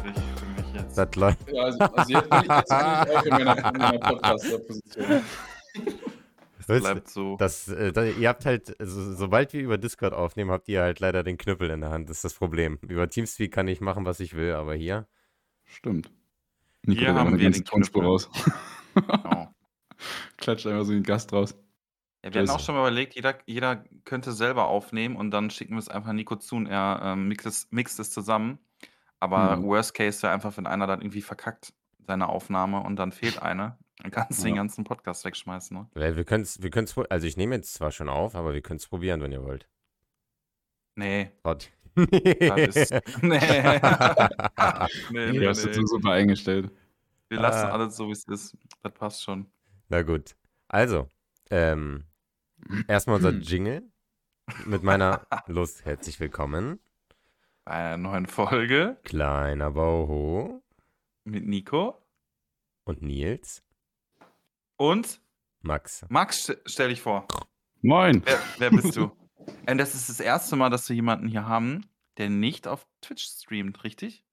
chillig für mich jetzt. Das läuft. Ja, also, also jetzt bin ich, jetzt bin ich auch in meiner, in meiner Podcaster-Position. Du, bleibt so. Das, äh, da, ihr habt halt, so, sobald wir über Discord aufnehmen, habt ihr halt leider den Knüppel in der Hand. Das ist das Problem. Über Teamspeak kann ich machen, was ich will, aber hier. Stimmt. Nico Hier haben wir den Tonspur raus. Genau. Klatscht einfach so den Gast raus. Ja, wir hatten auch Scheiße. schon mal überlegt, jeder, jeder könnte selber aufnehmen und dann schicken wir es einfach Nico zu und er ähm, mixt, es, mixt es zusammen. Aber Mhm. Worst Case wäre einfach, wenn einer dann irgendwie verkackt, seine Aufnahme und dann fehlt eine. Dann kannst du den Ja. ganzen Podcast wegschmeißen. Ne? Weil wir können es, wir können's, pro- also ich nehme jetzt zwar schon auf, aber wir können es probieren, wenn ihr wollt. Nee, Gott. das ist. nee. nee, nee, Du hast nee. das so super eingestellt. Wir lassen Ah. alles so, wie es ist. Das passt schon. Na gut. Also, ähm, erstmal unser Jingle mit meiner Lust. Herzlich willkommen. Bei einer neuen Folge Kleiner Bauho mit Nico und Nils. und Max. Max, st- stell dich vor. Moin. Wer, wer bist du? Und das ist das erste Mal, dass wir jemanden hier haben, der nicht auf Twitch streamt, richtig?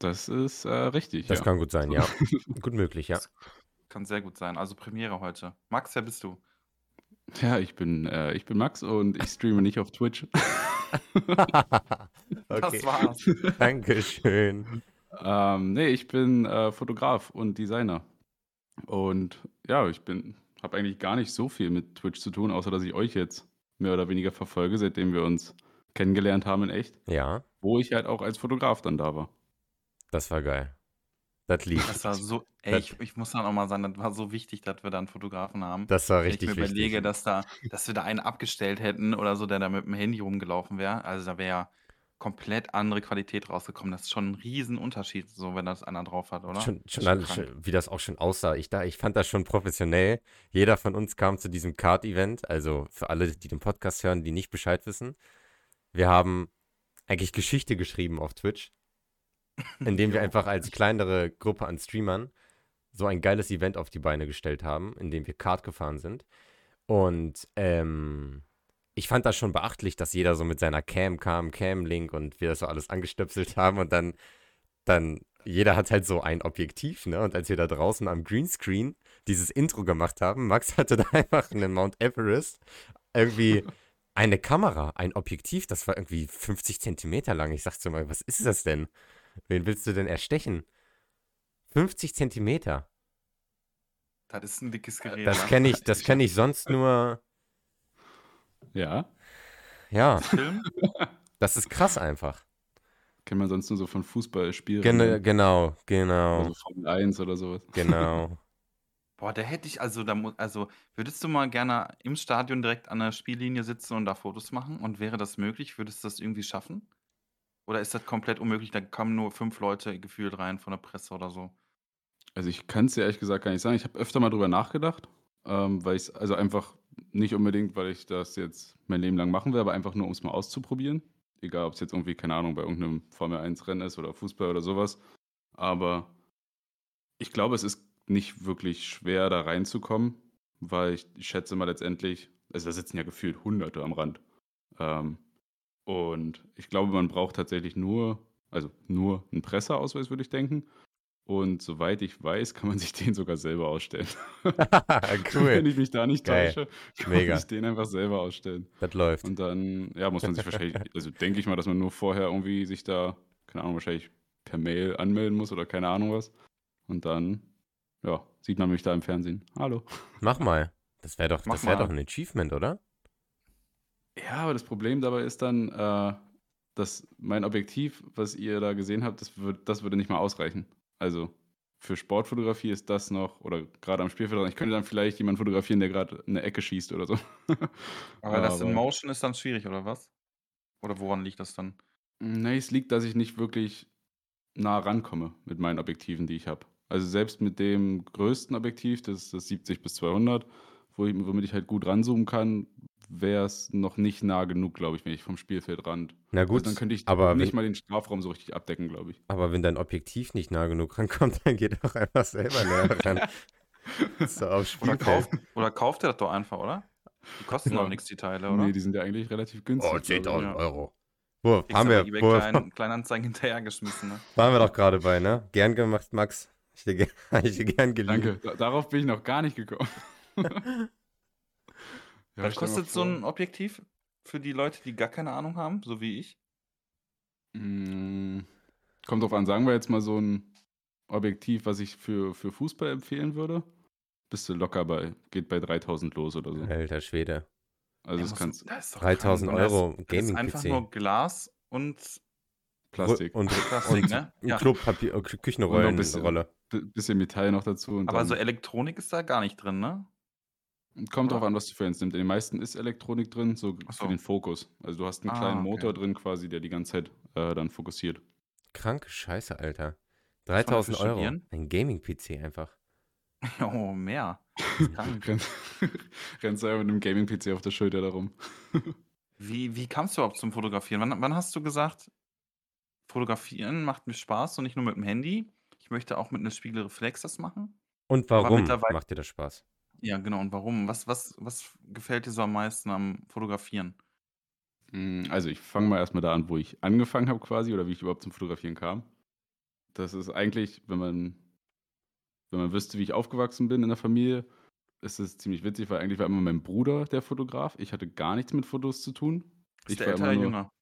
Das ist äh, richtig. Das ja. kann gut sein, ja. Gut möglich, ja. Kann sehr gut sein. Also Premiere heute. Max, wer bist du? Ja, ich bin, äh, ich bin Max und ich streame nicht auf Twitch. Das war's. Dankeschön. ähm, nee, ich bin äh, Fotograf und Designer. Und ja, ich bin, habe eigentlich gar nicht so viel mit Twitch zu tun, außer dass ich euch jetzt mehr oder weniger verfolge, seitdem wir uns kennengelernt haben in echt, Ja, wo ich halt auch als Fotograf dann da war. das war geil. Das lief. Das war so, ey, Das- ich, ich muss dann auch mal sagen, das war so wichtig, dass wir da einen Fotografen haben. Das war Wenn richtig ich mir überlege, wichtig. dass, da, dass wir da einen abgestellt hätten oder so, der da mit dem Handy rumgelaufen wäre. Also da wäre ja komplett andere Qualität rausgekommen. Das ist schon ein Riesenunterschied, so wenn das einer drauf hat, oder? Schon, Das schon, ist krank. schon, wie das auch schon aussah. Ich, da, ich fand das schon professionell. Jeder von uns kam zu diesem Card-Event. Also für alle, die den Podcast hören, die nicht Bescheid wissen. Wir haben eigentlich Geschichte geschrieben auf Twitch, indem wir einfach als kleinere Gruppe an Streamern so ein geiles Event auf die Beine gestellt haben, in dem wir Kart gefahren sind. Und ähm, ich fand das schon beachtlich, dass jeder so mit seiner Cam kam, Cam-Link und wir das so alles angestöpselt haben und dann, dann, jeder hat halt so ein Objektiv, ne? Und als wir da draußen am Greenscreen dieses Intro gemacht haben, Max hatte da einfach einen Mount Everest, irgendwie eine Kamera, ein Objektiv, das war irgendwie 50 Zentimeter lang. Ich sagte so mal, was ist das denn? Wen willst du denn erstechen? 50 Zentimeter. Das ist ein dickes Gerät. Das kenne ich, das kenne ich sonst nur, Ja, ja, das ist krass einfach. kennt man sonst nur so von Fußballspielen. Gen genau, genau, Also Formel 1 oder sowas. genau. Boah, da hätte ich, also, da also, würdest du mal gerne im Stadion direkt an der Spiellinie sitzen und da Fotos machen? Und wäre das möglich? Würdest du das irgendwie schaffen? Oder ist das komplett unmöglich? Da kommen nur fünf Leute gefühlt rein von der Presse oder so. Also ich kann es dir ehrlich gesagt gar nicht sagen. Ich habe öfter mal drüber nachgedacht, ähm, weil ich also einfach nicht unbedingt, weil ich das jetzt mein Leben lang machen will, aber einfach nur, um es mal auszuprobieren. Egal, ob es jetzt irgendwie, keine Ahnung, bei irgendeinem Formel-1-Rennen ist oder Fußball oder sowas. Aber ich glaube, es ist nicht wirklich schwer, da reinzukommen, weil ich, ich schätze mal letztendlich, also da sitzen ja gefühlt Hunderte am Rand. Ähm, und ich glaube, man braucht tatsächlich nur, also nur einen Presseausweis, würde ich denken. Und soweit ich weiß, kann man sich den sogar selber ausstellen. Wenn cool, ich mich da nicht Geil. täusche, kann Mega. man sich den einfach selber ausstellen. das läuft. Und dann, ja, muss man sich wahrscheinlich, also denke ich mal, dass man nur vorher irgendwie sich da, keine Ahnung, wahrscheinlich per Mail anmelden muss oder keine Ahnung was. Und dann, ja, sieht man mich da im Fernsehen. Hallo. Mach mal. Das wäre doch, Mach das wäre mal. doch ein Achievement, oder? Ja, aber das Problem dabei ist dann, äh, dass mein Objektiv, was ihr da gesehen habt, das, würd, das würde nicht mal ausreichen. Also für Sportfotografie ist das noch, oder gerade am Spielfeld, ich könnte dann vielleicht jemanden fotografieren, der gerade eine Ecke schießt oder so. Aber das in Aber- Motion ist dann schwierig, oder was? Oder woran liegt das dann? Nee, es liegt, dass ich nicht wirklich nah rankomme mit meinen Objektiven, die ich habe. Also selbst mit dem größten Objektiv, das ist das 70 bis 200, wo ich, womit ich halt gut ranzoomen kann, wäre es noch nicht nah genug, glaube ich, wenn ich vom Spielfeldrand. Na Also gut, dann könnte ich aber nicht wenn, mal den Strafraum so richtig abdecken, glaube ich. aber wenn dein Objektiv nicht nah genug rankommt, dann geht doch einfach selber näher ran. so aufs Oder kauft, oder kauft ihr das doch einfach, oder? Die kosten Ja. doch nichts, die Teile, oder? Nee, die sind ja eigentlich relativ günstig. Oh, glaub ich. 10.000 ja. Euro. Wo, Kriegst haben wir, wo, Klein, Kleinanzeigen hinterhergeschmissen, ne? waren wir doch gerade bei, ne? Gern gemacht, Max. Ich dir, ge- ich dir gern geliehen. Danke, da, darauf bin ich noch gar nicht gekommen. Ja, Was kostet so ein Objektiv für die Leute, die gar keine Ahnung haben, so wie ich? Mm, Kommt drauf an, sagen wir jetzt mal so ein Objektiv, was ich für, für Fußball empfehlen würde. Bist du locker bei, geht bei 3000 los oder so. Alter Schwede. Also Ja, das kannst das ist doch 3000 krank. Und Euro Das, das ist einfach Gaming-PC. nur Glas und Plastik. Und, Plastik, und ne? Ja. Klopapier, äh, Und noch ein Küchenrollenrolle. B- bisschen Metall noch dazu. Und Aber dann so Elektronik ist da gar nicht drin, ne? Kommt drauf an, was du für eins nimmst. In den meisten ist Elektronik drin, so Ach für so. den Fokus. Also du hast einen Ah, kleinen okay. Motor drin quasi, der die ganze Zeit äh, dann fokussiert. Kranke Scheiße, Alter. man dafür 3000 Euro. Ein Gaming-PC einfach. Oh, mehr. Rennst du einfach mit einem Gaming-PC auf der Schulter darum. Wie, wie kamst du überhaupt zum Fotografieren? Wann, wann hast du gesagt, Fotografieren macht mir Spaß und nicht nur mit dem Handy? Ich möchte auch mit einer Spiegelreflex das machen. Und warum macht dir das Spaß? Ja, genau. Und warum? Was, was, was gefällt dir so am meisten am Fotografieren? Mm, Also ich fange mal erstmal da an, wo ich angefangen habe quasi oder wie ich überhaupt zum Fotografieren kam. Das ist eigentlich, wenn man, wenn man wüsste, wie ich aufgewachsen bin in der Familie, ist es ziemlich witzig, weil eigentlich war immer mein Bruder der Fotograf. Ich hatte gar nichts mit Fotos zu tun. Ist Ich der war älter immer oder nur- jünger?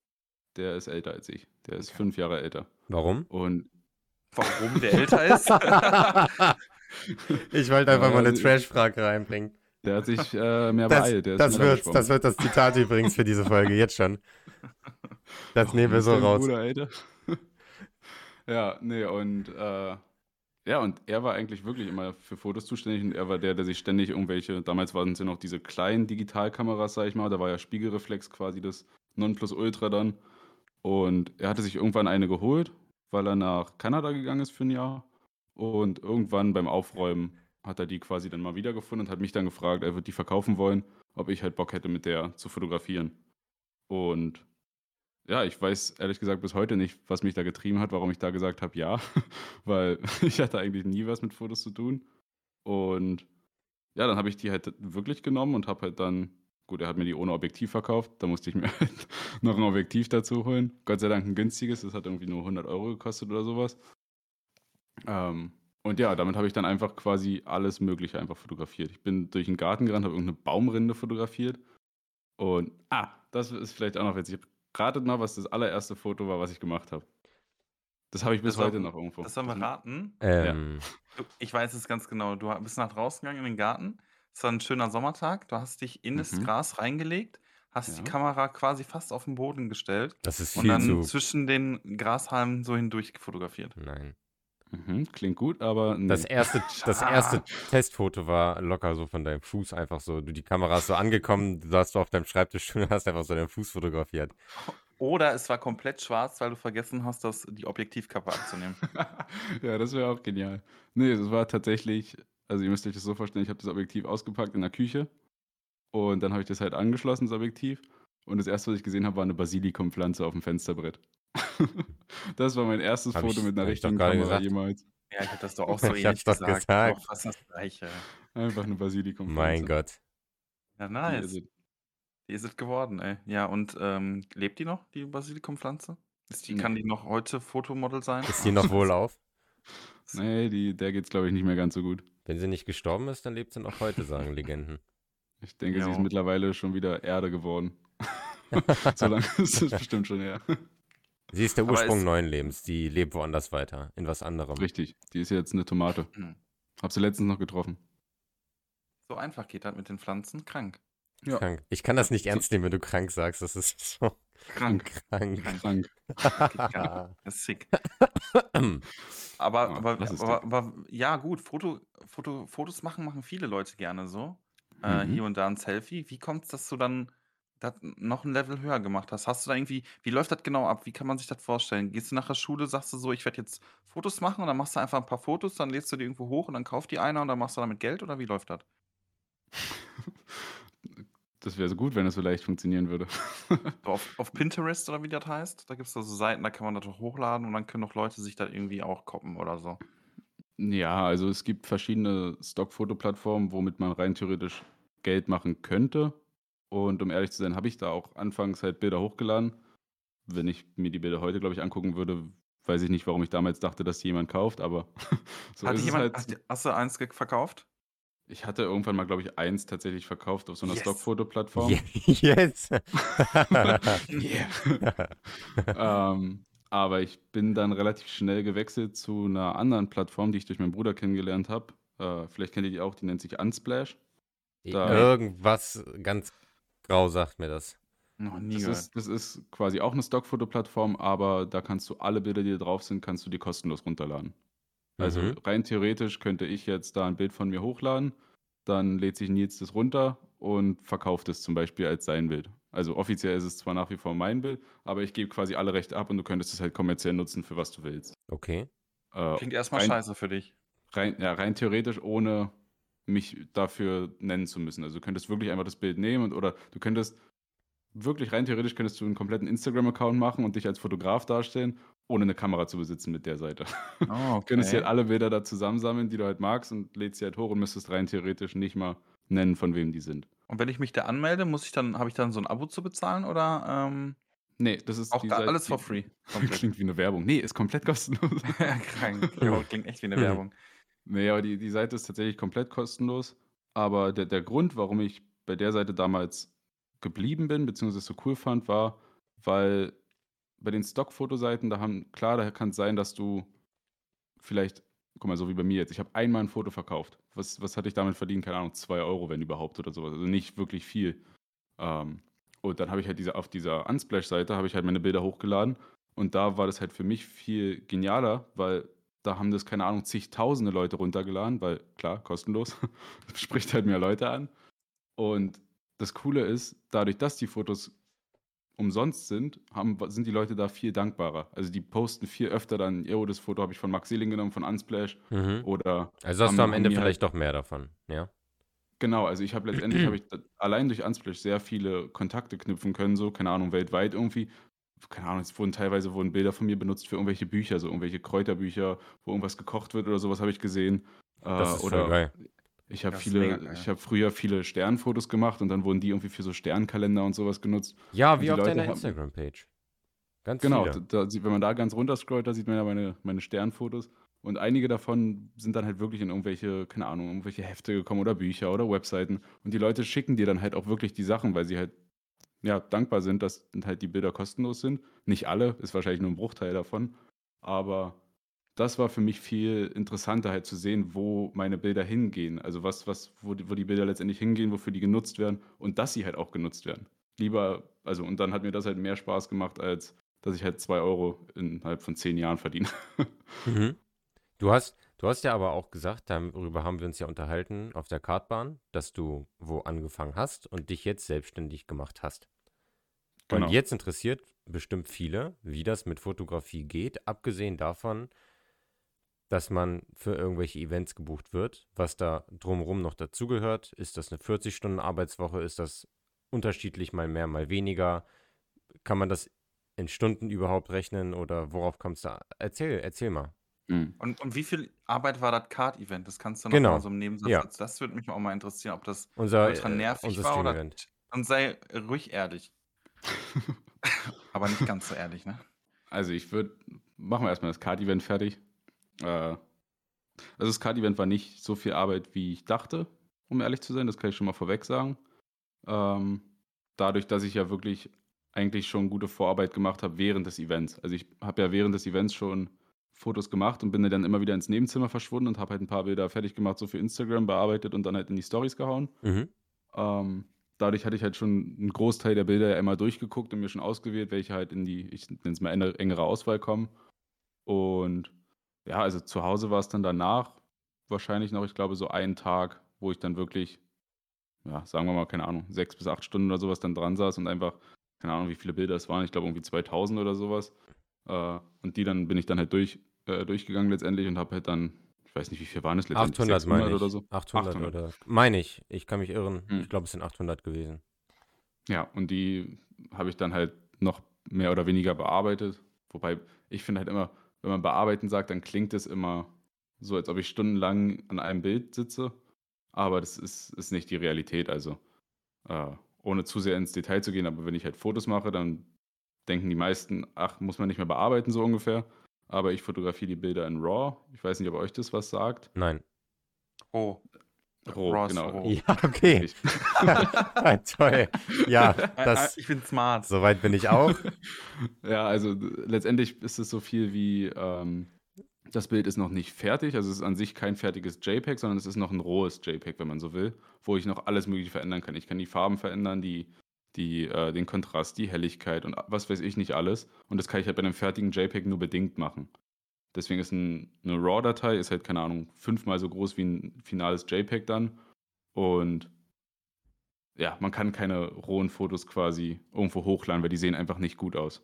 Der ist älter als ich. Der ist Okay. fünf Jahre älter. Warum? Und Warum der älter ist? ich wollte einfach mal eine Trash-Frage reinbringen. der hat sich äh, mehr Das, beeilt. Das, wird, das wird das Zitat übrigens für diese Folge, jetzt schon. Das Warum nehmen wir so raus. Bruder älter? ja, nee, und äh, ja, und er war eigentlich wirklich immer für Fotos zuständig und er war der, der sich ständig irgendwelche, damals waren es ja noch diese kleinen Digitalkameras, sag ich mal, da war ja Spiegelreflex quasi das Nonplusultra dann. Und er hatte sich irgendwann eine geholt, weil er nach Kanada gegangen ist für ein Jahr. Und irgendwann beim Aufräumen hat er die quasi dann mal wiedergefunden und hat mich dann gefragt, er wird die verkaufen wollen, ob ich halt Bock hätte, mit der zu fotografieren. Und ja, ich weiß ehrlich gesagt bis heute nicht, was mich da getrieben hat, warum ich da gesagt habe, ja, weil ich hatte eigentlich nie was mit Fotos zu tun. Und ja, dann habe ich die halt wirklich genommen und habe halt dann, gut, er hat mir die ohne Objektiv verkauft, da musste ich mir halt noch ein Objektiv dazu holen. Gott sei Dank ein günstiges, das hat irgendwie nur 100 Euro gekostet oder sowas. Ähm, und ja, damit habe ich dann einfach quasi alles Mögliche einfach fotografiert. Ich bin durch den Garten gerannt, habe irgendeine Baumrinde fotografiert. Und, ah, das ist vielleicht auch noch witzig. Ratet mal, was das allererste Foto war, was ich gemacht habe. Das habe ich bis Das heute noch irgendwo. Das sollen wir raten. Ähm, Du, Ich weiß es ganz genau. Du bist nach draußen gegangen in den Garten. Es war ein schöner Sommertag. Du hast dich in das Mhm. Gras reingelegt, hast Ja. die Kamera quasi fast auf den Boden gestellt das ist und viel dann zu. zwischen den Grashalmen so hindurch fotografiert. Nein. Mhm, klingt gut, aber nee. Das erste, das erste Testfoto war locker so von deinem Fuß einfach so. Du, die Kamera ist so angekommen, du saßt auf deinem Schreibtisch und hast einfach so deinen Fuß fotografiert. Oder es war komplett schwarz, weil du vergessen hast, das, die Objektivkappe abzunehmen. ja, das wäre auch genial. Nee, es war tatsächlich, also ihr müsst euch das so vorstellen, ich habe das Objektiv ausgepackt in der Küche und dann habe ich das halt angeschlossen, das Objektiv. Und das erste, was ich gesehen habe, war eine Basilikumpflanze auf dem Fensterbrett. Das war mein erstes Hab Foto ich- mit einer hab ich doch richtigen Kamera gesagt. jemals. Ja, ich habe das doch auch so Ich ähnlich hab's doch gesagt. gesagt. Auch fast das gleiche. Einfach eine Basilikumpflanze. Mein Gott. Ja, Die nice. ist es. Die ist es geworden, ey. Ja, und ähm, lebt die noch, die Basilikumpflanze? Ist die, Nee. Kann die noch heute Fotomodel sein? Ist die noch wohl auf? Nee, die, der geht's, glaube ich, nicht mehr ganz so gut. Wenn sie nicht gestorben ist, dann lebt sie noch heute, sagen Legenden. Ich denke, sie ist mittlerweile schon wieder Erde geworden. so lange ist es bestimmt schon her. Sie ist der Ursprung neuen Lebens. Die lebt woanders weiter, in was anderem. Richtig, die ist jetzt eine Tomate. Hm. Hab sie letztens noch getroffen. So einfach geht das mit den Pflanzen. Krank. Ja. Krank. Ich kann das nicht ernst nehmen, wenn du krank sagst. Das ist so Krank. krank. Krank. Nicht. Das ist sick. Aber, Ja, aber, das ist aber, aber ja, gut, Foto, Foto, Fotos machen, machen viele Leute gerne so. Äh, Mhm. hier und da ein Selfie. Wie kommt es, dass du dann das noch ein Level höher gemacht hast? Hast du da irgendwie, wie läuft das genau ab? Wie kann man sich das vorstellen? Gehst du nach der Schule, sagst du so, ich werde jetzt Fotos machen und dann machst du einfach ein paar Fotos, dann lädst du die irgendwo hoch und dann kauft die einer und dann machst du damit Geld oder wie läuft das? Das wäre so gut, wenn das so leicht funktionieren würde. So auf, auf Pinterest oder wie das heißt? Da gibt es da so Seiten, da kann man das doch hochladen und dann können doch Leute sich da irgendwie auch koppen oder so. Ja, also es gibt verschiedene Stockfotoplattformen, womit man rein theoretisch Geld machen könnte. Und um ehrlich zu sein, habe ich da auch anfangs halt Bilder hochgeladen. wenn ich mir die Bilder heute, glaube ich, angucken würde, weiß ich nicht, warum ich damals dachte, dass jemand kauft, aber so Hat ist es jemand, halt. hast, du eins verkauft? Ich hatte irgendwann mal, glaube ich, eins tatsächlich verkauft auf so einer Yes. Stockfoto-Plattform. Ye- Jetzt. ähm, aber ich bin dann relativ schnell gewechselt zu einer anderen Plattform, die ich durch meinen Bruder kennengelernt habe. Äh, vielleicht kennt ihr die auch, die nennt sich Unsplash. Da- Irgendwas ganz grau sagt mir das. Noch nie Das gehört. ist, das ist quasi auch eine Stockfoto-Plattform, aber da kannst du alle Bilder, die da drauf sind, kannst du dir kostenlos runterladen. Also Mhm. rein theoretisch könnte ich jetzt da ein Bild von mir hochladen, dann lädt sich Nils das runter und verkauft es zum Beispiel als sein Bild. Also offiziell ist es zwar nach wie vor mein Bild, aber ich gebe quasi alle Rechte ab und du könntest es halt kommerziell nutzen, für was du willst. Okay. Äh, Klingt erstmal rein- scheiße für dich. rein, ja, rein theoretisch, ohne mich dafür nennen zu müssen. Also du könntest wirklich einfach das Bild nehmen und oder du könntest wirklich rein theoretisch könntest du einen kompletten Instagram-Account machen und dich als Fotograf darstellen, ohne eine Kamera zu besitzen mit der Seite. Oh, Du könntest dir okay. halt alle Bilder da zusammensammeln, die du halt magst und lädst sie halt hoch und müsstest rein theoretisch nicht mal nennen, von wem die sind. Und wenn ich mich da anmelde, muss ich dann, habe ich dann so ein Abo zu bezahlen oder ähm, Nee, das ist auch da, Seite, alles for free? Komplett. Klingt wie eine Werbung. Nee, ist komplett kostenlos. Krank. Ja, klingt echt wie eine Werbung. Nee, aber die, die Seite ist tatsächlich komplett kostenlos. Aber der, der Grund, warum ich bei der Seite damals geblieben bin, beziehungsweise so cool fand, war, weil bei den Stockfotoseiten, da haben, klar, da kann es sein, dass du vielleicht, guck mal, so wie bei mir jetzt, ich habe einmal ein Foto verkauft. Was, was hatte ich damit verdient? Keine Ahnung, zwei Euro, wenn überhaupt oder sowas. Also nicht wirklich viel. Ähm, und dann habe ich halt diese, auf dieser Unsplash-Seite habe ich halt meine Bilder hochgeladen. Und da war das halt für mich viel genialer, weil da haben das, keine Ahnung, zigtausende Leute runtergeladen, weil klar, kostenlos, spricht halt mehr Leute an. Und das Coole ist, dadurch, dass die Fotos umsonst sind, haben, sind die Leute da viel dankbarer. Also die posten viel öfter dann, yo, das Foto habe ich von Max Seeling genommen, von Unsplash Mhm. oder Also hast du am Ende vielleicht doch mehr davon, ja? Genau, also ich habe letztendlich habe ich allein durch Unsplash sehr viele Kontakte knüpfen können, so, keine Ahnung, weltweit irgendwie. Keine Ahnung, es wurden teilweise wurden Bilder von mir benutzt für irgendwelche Bücher, so irgendwelche Kräuterbücher, wo irgendwas gekocht wird oder sowas habe ich gesehen. Das Äh, ist voll oder geil. ich habe Das ist mega viele, geil. ich habe früher viele Sternfotos gemacht und dann wurden die irgendwie für so Sternkalender und sowas genutzt. Ja, wie auf Leute deiner Instagram-Page. Ganz Genau, da, wenn man da ganz runter scrollt, da sieht man ja meine, meine Sternfotos. Und einige davon sind dann halt wirklich in irgendwelche, keine Ahnung, irgendwelche Hefte gekommen oder Bücher oder Webseiten. Und die Leute schicken dir dann halt auch wirklich die Sachen, weil sie halt ja, dankbar sind, dass halt die Bilder kostenlos sind. Nicht alle, ist wahrscheinlich nur ein Bruchteil davon. Aber das war für mich viel interessanter, halt zu sehen, wo meine Bilder hingehen. Also was, was, wo die, wo die Bilder letztendlich hingehen, wofür die genutzt werden und dass sie halt auch genutzt werden. Lieber, also und dann hat mir das halt mehr Spaß gemacht, als dass ich halt zwei Euro innerhalb von zehn Jahren verdiene. Mhm. Du hast, du hast ja aber auch gesagt, darüber haben wir uns ja unterhalten auf der Kartbahn, dass du wo angefangen hast und dich jetzt selbstständig gemacht hast. Genau. Und jetzt interessiert bestimmt viele, wie das mit Fotografie geht, abgesehen davon, dass man für irgendwelche Events gebucht wird, was da drumherum noch dazugehört. Ist das eine 40-Stunden-Arbeitswoche? Ist das unterschiedlich, mal mehr, mal weniger? Kann man das in Stunden überhaupt rechnen oder worauf kommt es da? Erzähl, erzähl mal. Mhm. Und, und wie viel Arbeit war das Card-Event? Das kannst du noch Genau. mal so im Nebensatz. Ja. Das, das würde mich auch mal interessieren, ob das Unser, ultra äh, nervig unser war oder. Und sei ruhig ehrlich. Aber nicht ganz so ehrlich, ne? Also ich würde, machen wir erstmal das Card-Event fertig. Äh, also das Card-Event war nicht so viel Arbeit, wie ich dachte, um ehrlich zu sein. Das kann ich schon mal vorweg sagen. Ähm, dadurch, dass ich ja wirklich eigentlich schon gute Vorarbeit gemacht habe während des Events. Also ich habe ja während des Events schon Fotos gemacht und bin dann immer wieder ins Nebenzimmer verschwunden und habe halt ein paar Bilder fertig gemacht, so für Instagram bearbeitet und dann halt in die Stories gehauen. Mhm. Ähm, dadurch hatte ich halt schon einen Großteil der Bilder ja immer durchgeguckt und mir schon ausgewählt, welche halt in die, ich nenne es mal enge- engere Auswahl kommen. Und ja, also zu Hause war es dann danach wahrscheinlich noch, ich glaube, so einen Tag, wo ich dann wirklich, ja, sagen wir mal, keine Ahnung, sechs bis acht Stunden oder sowas dann dran saß und einfach, keine Ahnung, wie viele Bilder es waren, ich glaube irgendwie 2000 oder sowas. Äh, und die dann bin ich dann halt durch, äh, durchgegangen letztendlich und habe halt dann, ich weiß nicht, wie viel waren es letztendlich? 800 meine ich. oder so? 800, 800. oder. Meine ich. Ich kann mich irren. Hm. Ich glaube, es sind 800 gewesen. Ja, und die habe ich dann halt noch mehr oder weniger bearbeitet. Wobei ich finde halt immer, wenn man bearbeiten sagt, dann klingt es immer so, als ob ich stundenlang an einem Bild sitze. Aber das ist, ist nicht die Realität. Also, äh, ohne zu sehr ins Detail zu gehen, aber wenn ich halt Fotos mache, dann denken die meisten, ach, muss man nicht mehr bearbeiten, so ungefähr. Aber ich fotografiere die Bilder in RAW. Ich weiß nicht, ob euch das was sagt. Nein. Oh. RAW, Raw ist genau. roh. Ja, okay. Toll. Ja, Äh, das, äh, ich bin smart. soweit bin ich auch. Ja, also letztendlich ist es so viel wie, ähm, das Bild ist noch nicht fertig, also es ist an sich kein fertiges JPEG, sondern es ist noch ein rohes JPEG, wenn man so will, wo ich noch alles Mögliche verändern kann. Ich kann die Farben verändern, die, die, äh, den Kontrast, die Helligkeit und was weiß ich nicht alles. Und das kann ich halt bei einem fertigen JPEG nur bedingt machen. Deswegen ist ein, eine RAW-Datei, ist halt, keine Ahnung, fünfmal so groß wie ein finales JPEG dann. Und ja, man kann keine rohen Fotos quasi irgendwo hochladen, weil die sehen einfach nicht gut aus.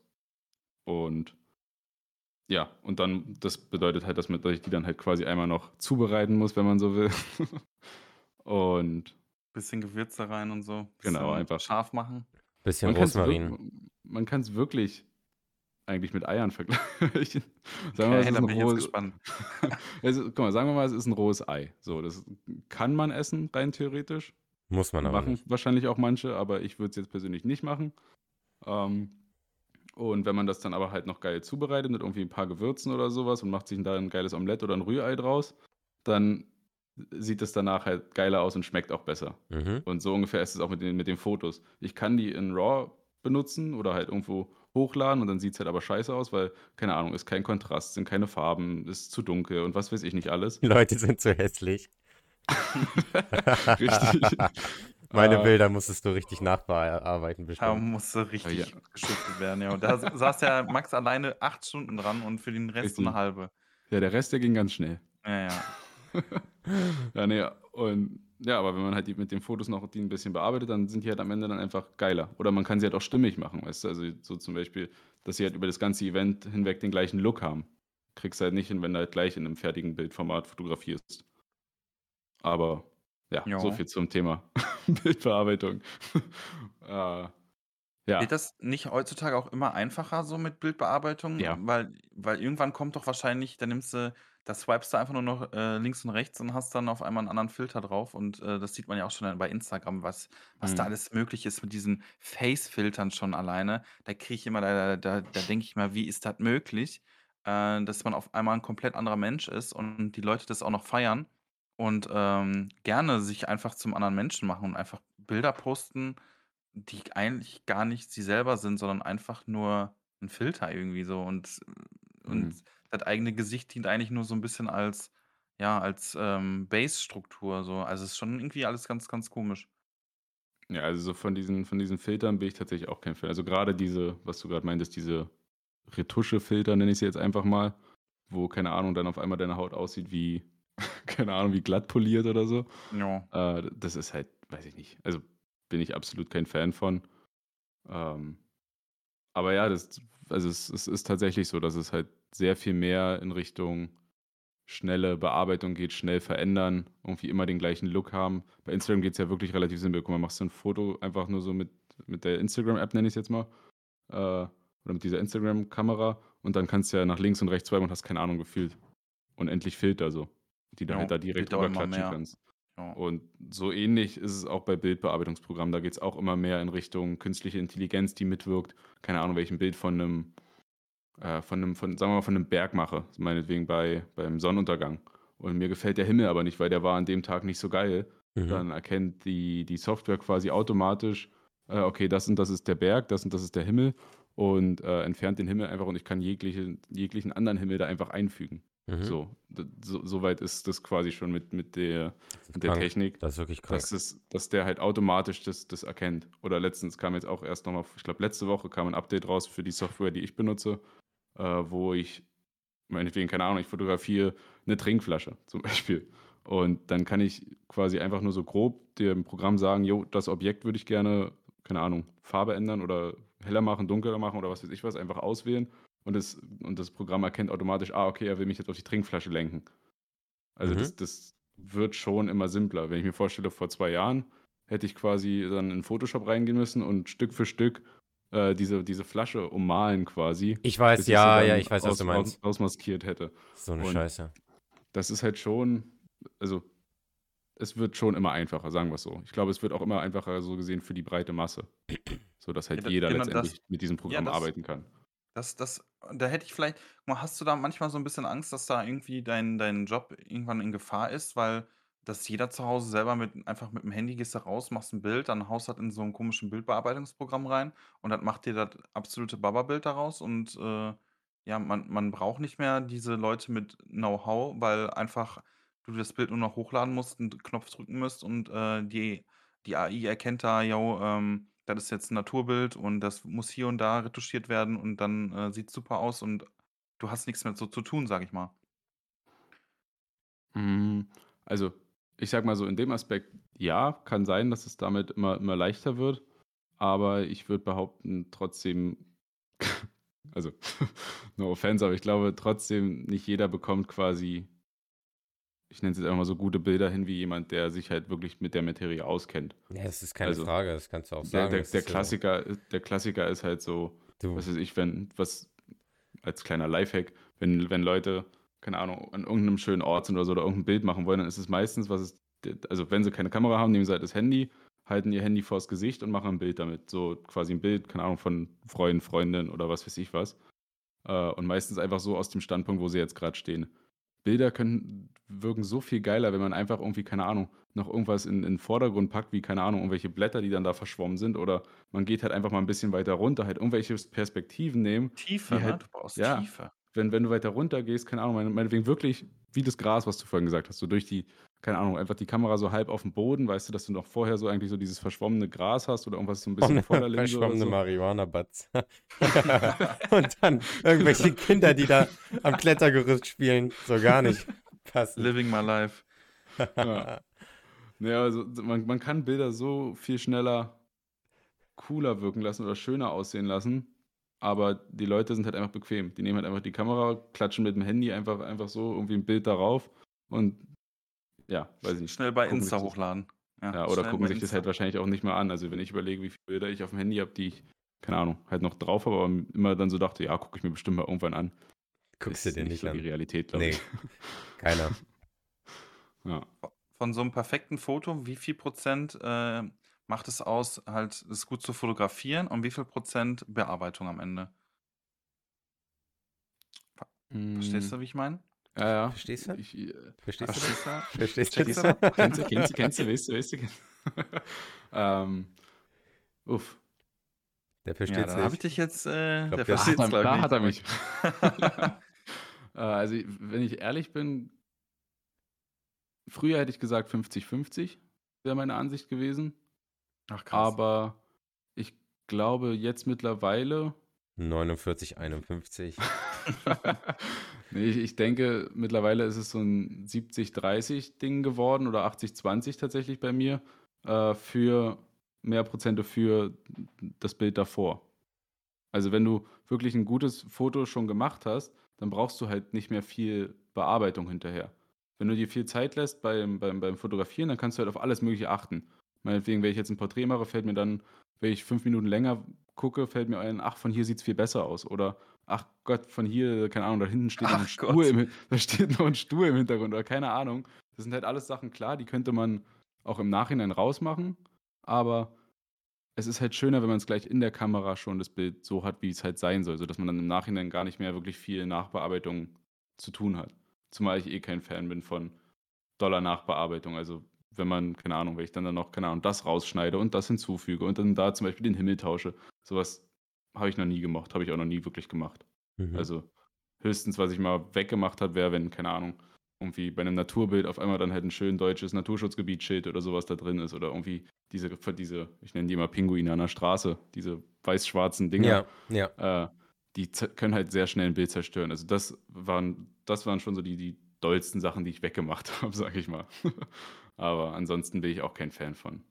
Und ja, und dann, das bedeutet halt, dass, man, dass ich die dann halt quasi einmal noch zubereiten muss, wenn man so will. und Bisschen Gewürze rein und so. Genau, bisschen einfach. Scharf machen. Bisschen man kann's Rosmarin. wirk- man kann es wirklich eigentlich mit Eiern vergleichen. Sagen wir mal, Okay, es ist da ein bin ich jetzt rohes, gespannt. also, guck mal, sagen wir mal, es ist ein rohes Ei. So, das kann man essen, rein theoretisch. Muss man aber machen nicht. wahrscheinlich auch manche, aber ich würde es jetzt persönlich nicht machen. Ähm, und wenn man das dann aber halt noch geil zubereitet mit irgendwie ein paar Gewürzen oder sowas und macht sich da ein geiles Omelett oder ein Rührei draus, dann sieht es danach halt geiler aus und schmeckt auch besser. Mhm. Und so ungefähr ist es auch mit den, mit den Fotos. Ich kann die in RAW benutzen oder halt irgendwo hochladen und dann sieht es halt aber scheiße aus, weil, keine Ahnung, ist kein Kontrast, sind keine Farben, ist zu dunkel und was weiß ich nicht alles. Die Leute sind zu hässlich. Richtig. Meine Äh, Bilder musstest du richtig nachbearbeiten Da bestimmt. musste richtig Ja. geschüttelt werden, ja. Und da saß ja Max alleine acht Stunden dran und für den Rest so eine Richtig. halbe. Ja, der Rest, der ging ganz schnell. Ja, ja. Ja, nee, und ja, aber wenn man halt die, mit den Fotos noch die ein bisschen bearbeitet, dann sind die halt am Ende dann einfach geiler. Oder man kann sie halt auch stimmig machen, weißt du? Also so zum Beispiel, dass sie halt über das ganze Event hinweg den gleichen Look haben. Kriegst halt nicht hin, wenn du halt gleich in einem fertigen Bildformat fotografierst. Aber ja, Ja. so viel zum Thema Bildbearbeitung. äh, ja, Wird das nicht heutzutage auch immer einfacher so mit Bildbearbeitung? Ja. Weil, weil irgendwann kommt doch wahrscheinlich, dann nimmst du, da swipest du einfach nur noch äh, links und rechts und hast dann auf einmal einen anderen Filter drauf. Und äh, das sieht man ja auch schon bei Instagram, was, was da Mhm. alles möglich ist mit diesen Face-Filtern schon alleine. Da kriege ich immer, da, da, da denke ich mal, wie ist das möglich, äh, dass man auf einmal ein komplett anderer Mensch ist und die Leute das auch noch feiern und ähm, gerne sich einfach zum anderen Menschen machen und einfach Bilder posten, die eigentlich gar nicht sie selber sind, sondern einfach nur ein Filter irgendwie so und und Mhm. Das eigene Gesicht dient eigentlich nur so ein bisschen als ja, als, ähm, Base-Struktur so. Also, es ist schon irgendwie alles ganz, ganz komisch. Ja, also so von diesen, von diesen Filtern bin ich tatsächlich auch kein Fan. Also gerade diese, was du gerade meintest, diese Retusche-Filter, nenne ich sie jetzt einfach mal, wo, keine Ahnung, dann auf einmal deine Haut aussieht wie, keine Ahnung, wie glatt poliert oder so. Ja. Äh, das ist halt, weiß ich nicht. Also bin ich absolut kein Fan von. Ähm, aber ja, das, also es, es ist tatsächlich so, dass es halt sehr viel mehr in Richtung schnelle Bearbeitung geht, schnell verändern, irgendwie immer den gleichen Look haben. Bei Instagram geht es ja wirklich relativ simpel. Guck mal, machst du ein Foto einfach nur so mit, mit der Instagram-App, nenne ich es jetzt mal, äh, oder mit dieser Instagram-Kamera und dann kannst du ja nach links und rechts swipen und hast keine Ahnung gefühlt. Unendlich Filter so, die du Ja, halt da direkt rüberklatschen kannst. Ja. Und so ähnlich ist es auch bei Bildbearbeitungsprogrammen. Da geht es auch immer mehr in Richtung künstliche Intelligenz, die mitwirkt. Keine Ahnung, welchen Bild von einem, äh, von einem, von, sagen wir mal, von einem Berg mache. Meinetwegen bei, beim Sonnenuntergang. Und mir gefällt der Himmel aber nicht, weil der war an dem Tag nicht so geil. Mhm. Dann erkennt die, die Software quasi automatisch, äh, okay, das und das ist der Berg, das und das ist der Himmel und äh, entfernt den Himmel einfach und ich kann jegliche, jeglichen anderen Himmel da einfach einfügen. Mhm. So, so, so weit ist das quasi schon mit, mit der, mit der. Technik, Das ist wirklich krank. dass, es, dass der halt automatisch das, das erkennt. Oder letztens kam jetzt auch erst nochmal, ich glaube letzte Woche kam ein Update raus für die Software, die ich benutze, äh, wo ich, meinetwegen, keine Ahnung, ich fotografiere eine Trinkflasche zum Beispiel. Und dann kann ich quasi einfach nur so grob dem Programm sagen, jo, das Objekt würde ich gerne, keine Ahnung, Farbe ändern oder heller machen, dunkler machen oder was weiß ich was, einfach auswählen. Und das, und das Programm erkennt automatisch, ah, okay, er will mich jetzt auf die Trinkflasche lenken. Also Mhm. das, das wird schon immer simpler. Wenn ich mir vorstelle, vor zwei Jahren hätte ich quasi dann in Photoshop reingehen müssen und Stück für Stück äh, diese, diese Flasche ummalen quasi. Ich weiß, ja, ja, ich weiß, was aus, du meinst. Aus, ausmaskiert hätte. So eine und- Scheiße. Das ist halt schon, also es wird schon immer einfacher, sagen wir es so. Ich glaube, es wird auch immer einfacher so gesehen für die breite Masse. sodass halt Ja, jeder genau das letztendlich mit diesem ja, Programm das arbeiten kann. das das da hätte ich vielleicht hast du da manchmal so 'n bisschen Angst, dass da irgendwie dein dein Job irgendwann in Gefahr ist, weil dass jeder zu Hause selber mit einfach mit'm Handy gehst du raus, machst 'n Bild, dann haust das in so 'n komischen Bildbearbeitungsprogramm rein und das macht dir das absolute Baba-Bild daraus und, äh, ja, man man braucht nicht mehr diese Leute mit Know-how, weil einfach du das Bild nur noch hochladen musst, 'n Knopf drücken musst und, äh, die die AI erkennt da, jo, ähm, das ist jetzt 'n Naturbild und das muss hier und da retuschiert werden und dann, äh, sieht's super aus und du hast nix mehr so zu tun, sage ich mal. Hm, also, ich sage mal so, in dem Aspekt, ja, kann sein, dass es damit immer immer leichter wird, aber ich würde behaupten, trotzdem also, no offense, aber ich glaube trotzdem, nicht jeder bekommt quasi ich nenne es jetzt einfach mal so, gute Bilder hin wie jemand, der sich halt wirklich mit der Materie auskennt. Ja, das ist keine Also, Frage, das kannst du auch der sagen. der der ja Klassiker der Klassiker ist halt so, Du was weiß ich, wenn was als kleiner Lifehack, wenn wenn Leute, keine Ahnung, an irgend 'nem schönen Ort sind oder so oder irgend 'n Bild machen wollen, dann ist es meistens, was ist d also, wenn sie keine Kamera haben, nehmen sie halt das Handy, halten ihr Handy vors Gesicht und machen 'n Bild damit. So quasi 'n Bild, keine Ahnung, von Freund, Freundin oder was weiß ich was. Äh, und meistens einfach so aus dem Standpunkt, wo sie jetzt grad stehen. Bilder können wirken so viel geiler, wenn man einfach irgendwie, keine Ahnung, noch irgendwas in in 'n Vordergrund packt, wie, keine Ahnung, irgendwelche Blätter, die dann da verschwommen sind oder man geht halt einfach mal 'n bisschen weiter runter, halt irgendwelche Perspektiven nehmen, Tiefe, die ne? halt Du brauchst ja, Tiefe. Wenn wenn du weiter runter gehst, keine Ahnung, mein meinetwegen wirklich wie das Gras, was du vorhin gesagt hast, so durch die keine Ahnung, einfach die Kamera so halb aufm Boden, weißt du, dass du noch vorher so eigentlich so dieses verschwommene Gras hast oder irgendwas so 'n bisschen vor der Linse verschwommene so. Marihuana-Butts. Und dann irgendwelche Kinder, die da am Klettergerüst spielen, so gar nicht passend. Living my life. Ja. Ne, also, man man kann Bilder so viel schneller cooler wirken lassen oder schöner aussehen lassen, aber die Leute sind halt einfach bequem. Die nehmen halt einfach die Kamera, klatschen mit dem Handy einfach einfach so irgendwie 'n Bild darauf und ja, weiß ich nicht, Schnell bei Insta das hochladen. Ja, ja, oder gucken sich das halt wahrscheinlich auch nicht mal an. Also, wenn ich überlege, wie viele Bilder ich aufm Handy habe, die ich, keine Ahnung, halt noch drauf habe, aber immer dann so dachte: „Ja, gucke ich mir bestimmt mal irgendwann an.“ Guckst du dir nicht nicht so die an. Realität, glaube Ne, ich. keiner. Ja. Von so 'nem perfekten Foto, wie viel Prozent, äh, macht es aus, halt es gut zu fotografieren und wie viel Prozent Bearbeitung am Ende? Ver verstehst Hm. du, wie ich meine? Ja, ja. Verstehst du? Ich, äh Verstehst du das? Verstehst du? Verstehst du Checkst das? du? Kennst du kennst du kennst du, weißt du weißt du? Ähm, uff. Der Ja, versteht's da habe ich nicht. dich jetzt äh, Ich glaube, der der Da hat versteht's, er glaube da ich, hat er nicht. mich. Äh, also, wenn ich ehrlich bin früher hätte ich gesagt 50-50 wäre meine Ansicht gewesen. Ach krass. Aber ich glaube jetzt mittlerweile 49, 51. Ne, ich ich denke, mittlerweile ist es so 'n 70-30 Ding geworden oder 80-20 tatsächlich bei mir, äh, für mehr Prozente für das Bild davor. Also, wenn du wirklich 'n gutes Foto schon gemacht hast, dann brauchst du halt nicht mehr viel Bearbeitung hinterher. Wenn du dir viel Zeit lässt beim beim beim Fotografieren, dann kannst du halt auf alles Mögliche achten. Meinetwegen, wenn ich jetzt 'n Porträt mache, fällt mir dann, wenn ich 5 Minuten länger gucke, fällt mir ein: „Ach, von hier sieht's viel besser aus.“ Oder: „Ach Gott, von hier, keine Ahnung, da hinten steht noch 'n Ach Stuhl Gott. im da steht noch 'n Stuhl im Hintergrund“ oder keine Ahnung. Das sind halt alles Sachen, klar, die könnte man auch im Nachhinein rausmachen, aber es ist halt schöner, wenn man's gleich in der Kamera schon das Bild so hat, wie's halt sein soll, sodass man dann im Nachhinein gar nicht mehr wirklich viel Nachbearbeitung zu tun hat. Zumal ich eh kein Fan bin von doller Nachbearbeitung. Also, wenn man keine Ahnung, wenn ich dann dann noch, keine Ahnung, das rausschneide und das hinzufüge und dann da zum Beispiel den Himmel tausche. So was habe ich noch nie gemocht, habe ich auch noch nie wirklich gemacht. Mhm. Also, höchstens, was ich mal weggemacht habe, wäre, wenn, keine Ahnung, irgendwie bei 'nem Naturbild auf einmal dann halt 'n schön deutsches Naturschutzgebietsschild oder so was da drin ist oder irgendwie diese diese ich nenne die immer Pinguine an der Straße, diese weiß-schwarzen Dinger. Ja, ja. Äh, die können halt sehr schnell 'n Bild zerstören. Also, das waren das waren schon so die die dollsten Sachen, die ich weggemacht habe, sage ich mal. Aber ansonsten bin ich auch kein Fan von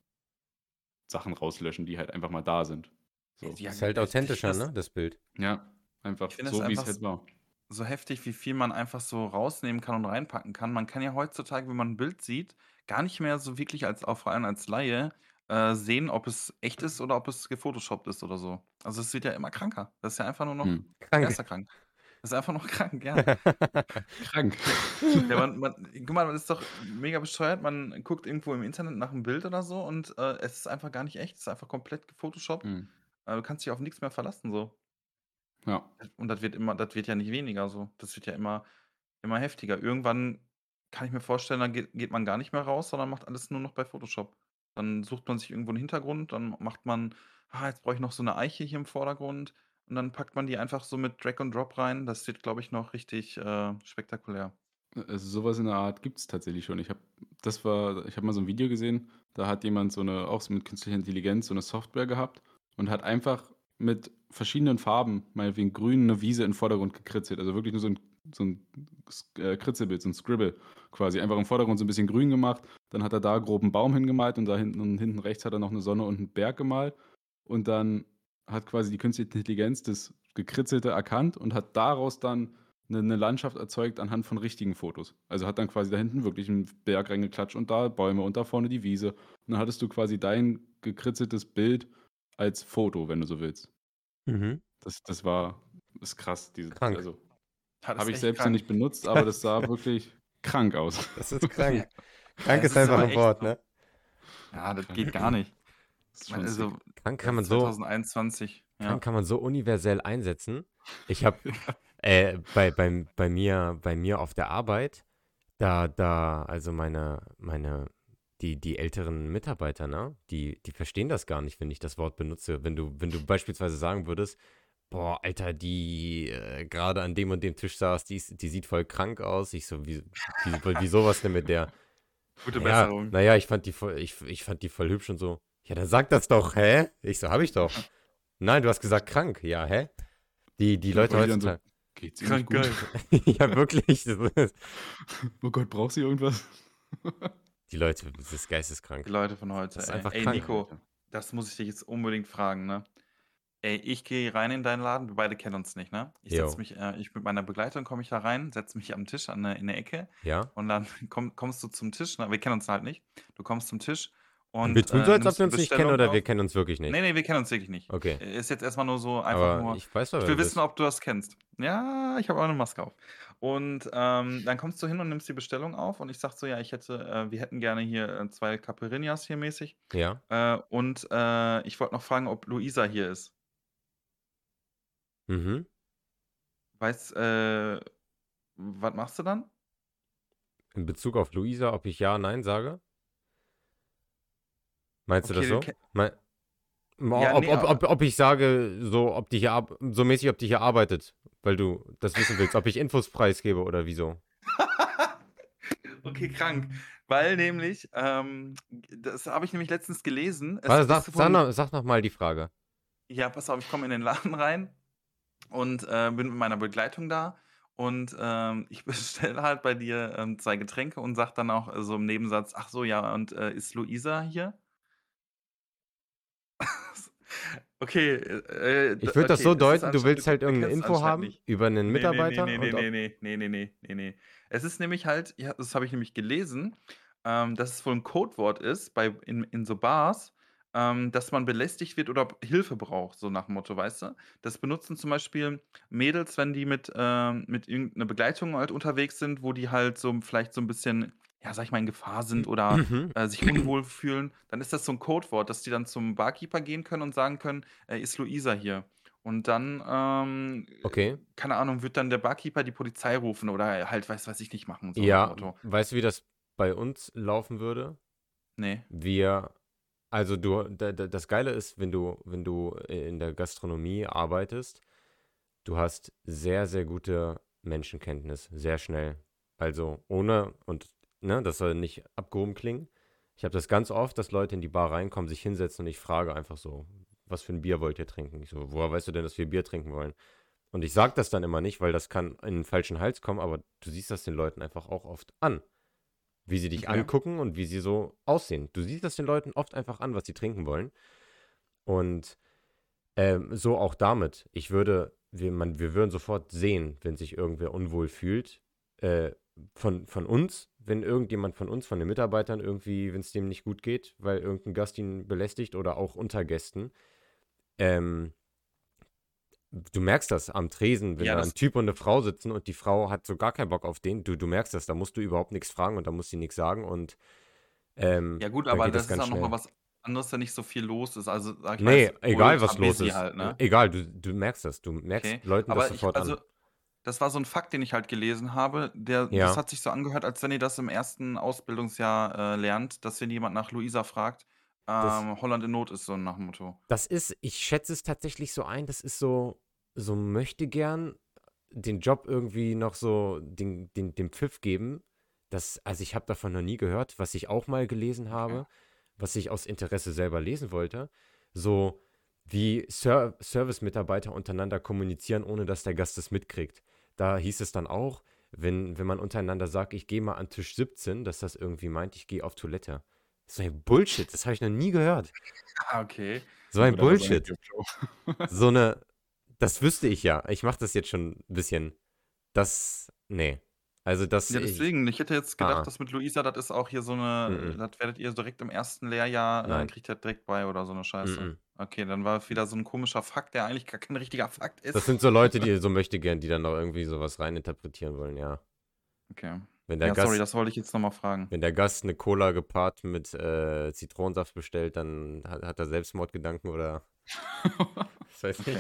Sachen rauslöschen, die halt einfach mal da sind. So. Ja, Ist halt authentischer, das- ne, das Bild. Ja, einfach so, wie's einfach halt war. so heftig, wie viel man einfach so rausnehmen kann und reinpacken kann. Man kann ja heutzutage, wenn man 'n Bild sieht, gar nicht mehr so wirklich als auch vor allem als Laie, äh, sehen, ob es echt ist oder ob es gefotoshoppt ist oder so. Also, es wird ja immer kranker. Das ist ja einfach nur noch Mhm. Krank. Das ist einfach noch krank, ja. Krank. Ja, man man guck mal, man ist doch mega bescheuert. Man guckt irgendwo im Internet nach 'm Bild oder so und, äh, es ist einfach gar nicht echt. Es ist einfach komplett gefotoshoppt. Mhm. äh, du kannst dich auf nichts mehr verlassen so. Ja. Und das wird immer das wird ja nicht weniger so. Das wird ja immer immer heftiger. Irgendwann kann ich mir vorstellen, dann geht geht man gar nicht mehr raus, sondern macht alles nur noch bei Photoshop. Dann sucht man sich irgendwo einen Hintergrund, dann macht man: „Ah, jetzt brauche ich noch so eine Eiche hier im Vordergrund.“ Und dann packt man die einfach so mit Drag and Drop rein. Das wird, glaube ich, noch richtig, äh, spektakulär. Also sowas in der Art gibt es tatsächlich schon. Ich habe das war ich habe mal so ein Video gesehen, da hat jemand so eine auch mit künstlicher Intelligenz so eine Software gehabt und hat einfach mit verschiedenen Farben, meinetwegen grün, eine Wiese den Vordergrund gekritzelt. Also wirklich nur so ein so 'n äh, Kritzelbild, so ein Scribble quasi. Einfach im Vordergrund so ein bisschen grün gemacht, dann hat er da grob 'n Baum hingemalt und da hinten und hinten rechts hat er noch eine Sonne und einen Berg gemalt und dann hat quasi die künstliche Intelligenz das Gekritzelte erkannt und hat daraus dann eine 'ne Landschaft erzeugt anhand von richtigen Fotos. Also, hat dann quasi da hinten wirklich einen Berg reingeklatscht und da Bäume und da vorne die Wiese. Und dann hattest du quasi dein gekritzeltes Bild als Foto, wenn du so willst. Mhm. Das das war ist krass, diese Krank. also, habe ich selbst noch nicht benutzt, aber das sah wirklich krank aus. Das ist krank. Krank ist ist einfach ein Wort, ne? Ja, das geht gar nicht. Also, kann äh, man so 2021, ja. Krank kann man so universell einsetzen. Ich habe äh, bei, bei, bei, mir, bei mir auf der Arbeit, da, da, also meine, meine, die, die älteren Mitarbeiter, ne, die, die verstehen das gar nicht, wenn ich das Wort benutze. Wenn du, wenn du beispielsweise sagen würdest, boah, Alter, die äh, gerade an dem und dem Tisch saß, die, die sieht voll krank aus. Ich so, wie, wie, wieso was denn mit der? Gute Ja, Besserung. naja, ich fand die voll, ich, ich fand die voll hübsch und so. Ja, dann sag das doch, hä? Ich so, hab ich doch. Nein, du hast gesagt krank. Ja, hä? Die, die Leute dann so, geht's ihr nicht Krank gut? geil. ja, wirklich. Oh Gott, braucht sie irgendwas? Die Leute, das ist geisteskrank. Die Leute von heute. Das ist ey. einfach ey, krank. Nico, das muss ich dich jetzt unbedingt fragen, ne? Ey, ich gehe rein in deinen Laden, wir beide kennen uns nicht, ne? Ich setze mich, äh, ich mit meiner Begleitung komme ich da rein, setze mich am Tisch an der, in der Ecke Ja? und dann komm, kommst du zum Tisch, ne? Wir kennen uns halt nicht. Du kommst zum Tisch und wir tun so, als ob nimmst wir uns nicht kennen oder wir kennen uns wirklich nicht. Nee, nee, wir kennen uns wirklich nicht. Okay. Äh, Ist jetzt erstmal nur so einfach Aber nur. ich weiß Ich will wissen, ob du das kennst. Ja, ich habe auch eine Maske auf. Und ähm, dann kommst du hin und nimmst die Bestellung auf und ich sag so, ja, ich hätte, äh, wir hätten gerne hier äh, zwei Caipirinhas hier mäßig. Ja? Äh, und äh, ich wollte noch fragen, ob Luisa hier ist. Mhm. Weißt, äh, was machst du dann? In Bezug auf Luisa, ob ich ja, nein sage? Meinst du das Okay, so? Mein, Ja, ob, nee, ob, ob, ob ich sage, so, ob die hier so mäßig, ob die hier arbeitet, weil du das wissen willst, ob ich Infos preisgebe oder wieso. okay, krank. Weil nämlich, ähm, das habe ich nämlich letztens gelesen. Es Warte, sag, sag, noch, sag noch mal die Frage. Ja, pass auf, ich komme in den Laden rein und äh, bin mit meiner Begleitung da. Und ähm, ich bestelle halt bei dir ähm, zwei Getränke und sag dann auch äh, so im Nebensatz, ach so, ja, und äh, ist Luisa hier? Okay. Äh, Ich würde das okay, so deuten, du willst halt irgendeine Info haben nicht. über einen Mitarbeiter Nee, nee, nee, nee, nee, nee, nee, nee, nee. Es ist nämlich halt, ja, das habe ich nämlich gelesen, ähm, dass es wohl ein Codewort ist bei, in, in so Bars, ähm, dass man belästigt wird oder Hilfe braucht, so nach dem Motto, weißt du? Das benutzen zum Beispiel Mädels, wenn die mit, ähm, mit irgendeiner Begleitung halt unterwegs sind, wo die halt so vielleicht so ein bisschen, ja, sag ich mal, in Gefahr sind oder Mhm. äh, sich unwohl fühlen, dann ist das so ein Codewort, dass die dann zum Barkeeper gehen können und sagen können, äh, ist Luisa hier? Und dann, ähm, Okay. keine Ahnung, wird dann der Barkeeper die Polizei rufen oder halt weiß, was ich nicht machen. So nach dem Ja, Motto. weißt du, wie das bei uns laufen würde? Nee. Wir, also du, da, da, das Geile ist, wenn du, wenn du in der Gastronomie arbeitest, du hast sehr, sehr gute Menschenkenntnis, sehr schnell. Also ohne, und ne, das soll nicht abgehoben klingen. Ich habe das ganz oft, dass Leute in die Bar reinkommen, sich hinsetzen und ich frage einfach so, was für ein Bier wollt ihr trinken? Ich so, woher weißt du denn, dass wir Bier trinken wollen? Und ich sage das dann immer nicht, weil das kann in den falschen Hals kommen, aber du siehst das den Leuten einfach auch oft an. Wie sie dich Okay. angucken und wie sie so aussehen. Du siehst das den Leuten oft einfach an, was sie trinken wollen. Und ähm, so auch damit. Ich würde, wir, man, wir würden sofort sehen, wenn sich irgendwer unwohl fühlt. Äh, von, von uns, wenn irgendjemand von uns, von den Mitarbeitern irgendwie, wenn es dem nicht gut geht, weil irgendein Gast ihn belästigt oder auch unter Gästen. Ähm, du merkst das am Tresen, wenn Ja, da das- ein Typ und eine Frau sitzen und die Frau hat so gar keinen Bock auf den. Du, du merkst das, da musst du überhaupt nichts fragen und da muss sie nichts sagen und ähm, Ja gut, aber geht das ist auch nochmal was, anderes ja nicht so viel los ist. Also, sag ich Nee, weiß, egal was los ist. halt, ne? Egal, du, du merkst das. Du merkst Okay. Leuten Aber das ich, sofort also, an. Das war so ein Fakt, den ich halt gelesen habe. Der, das Ja. hat sich so angehört, als wenn ihr das im ersten Ausbildungsjahr äh, lernt, dass wenn jemand nach Luisa fragt, Das, ähm, Holland in Not ist so nach dem Motto. das ist, ich schätze es tatsächlich so ein, das ist so, so möchte gern den Job irgendwie noch so den, den, den Pfiff geben. Das, also ich habe davon noch nie gehört, was ich auch mal gelesen Okay. habe, was ich aus Interesse selber lesen wollte. So wie Ser Service-Mitarbeiter untereinander kommunizieren, ohne dass der Gast es mitkriegt. Da hieß es dann auch, wenn, wenn man untereinander sagt, ich gehe mal an Tisch 17, dass das irgendwie meint, ich gehe auf Toilette. So ein Bullshit, das habe ich noch nie gehört. Ah, okay. So ein Oder Bullshit. So eine, das wüsste ich ja. Ich mache das jetzt schon ein bisschen. Das, nee. Also das, Ja, ich, deswegen. Ich hätte jetzt gedacht, ah, das mit Luisa, das ist auch hier so eine, mm, mm, das werdet ihr direkt im ersten Lehrjahr, äh, kriegt ihr direkt bei oder so eine Scheiße. mm. Okay, dann war wieder so ein komischer Fakt, der eigentlich gar kein richtiger Fakt Das ist. sind so Leute, die so möchte gern, die dann noch irgendwie sowas reininterpretieren wollen, ja. Okay. Wenn der Ja, sorry, Gast, das wollte ich jetzt nochmal fragen. wenn der Gast eine Cola gepaart mit äh, Zitronensaft bestellt, dann hat, hat er Selbstmordgedanken oder ich weiß nicht.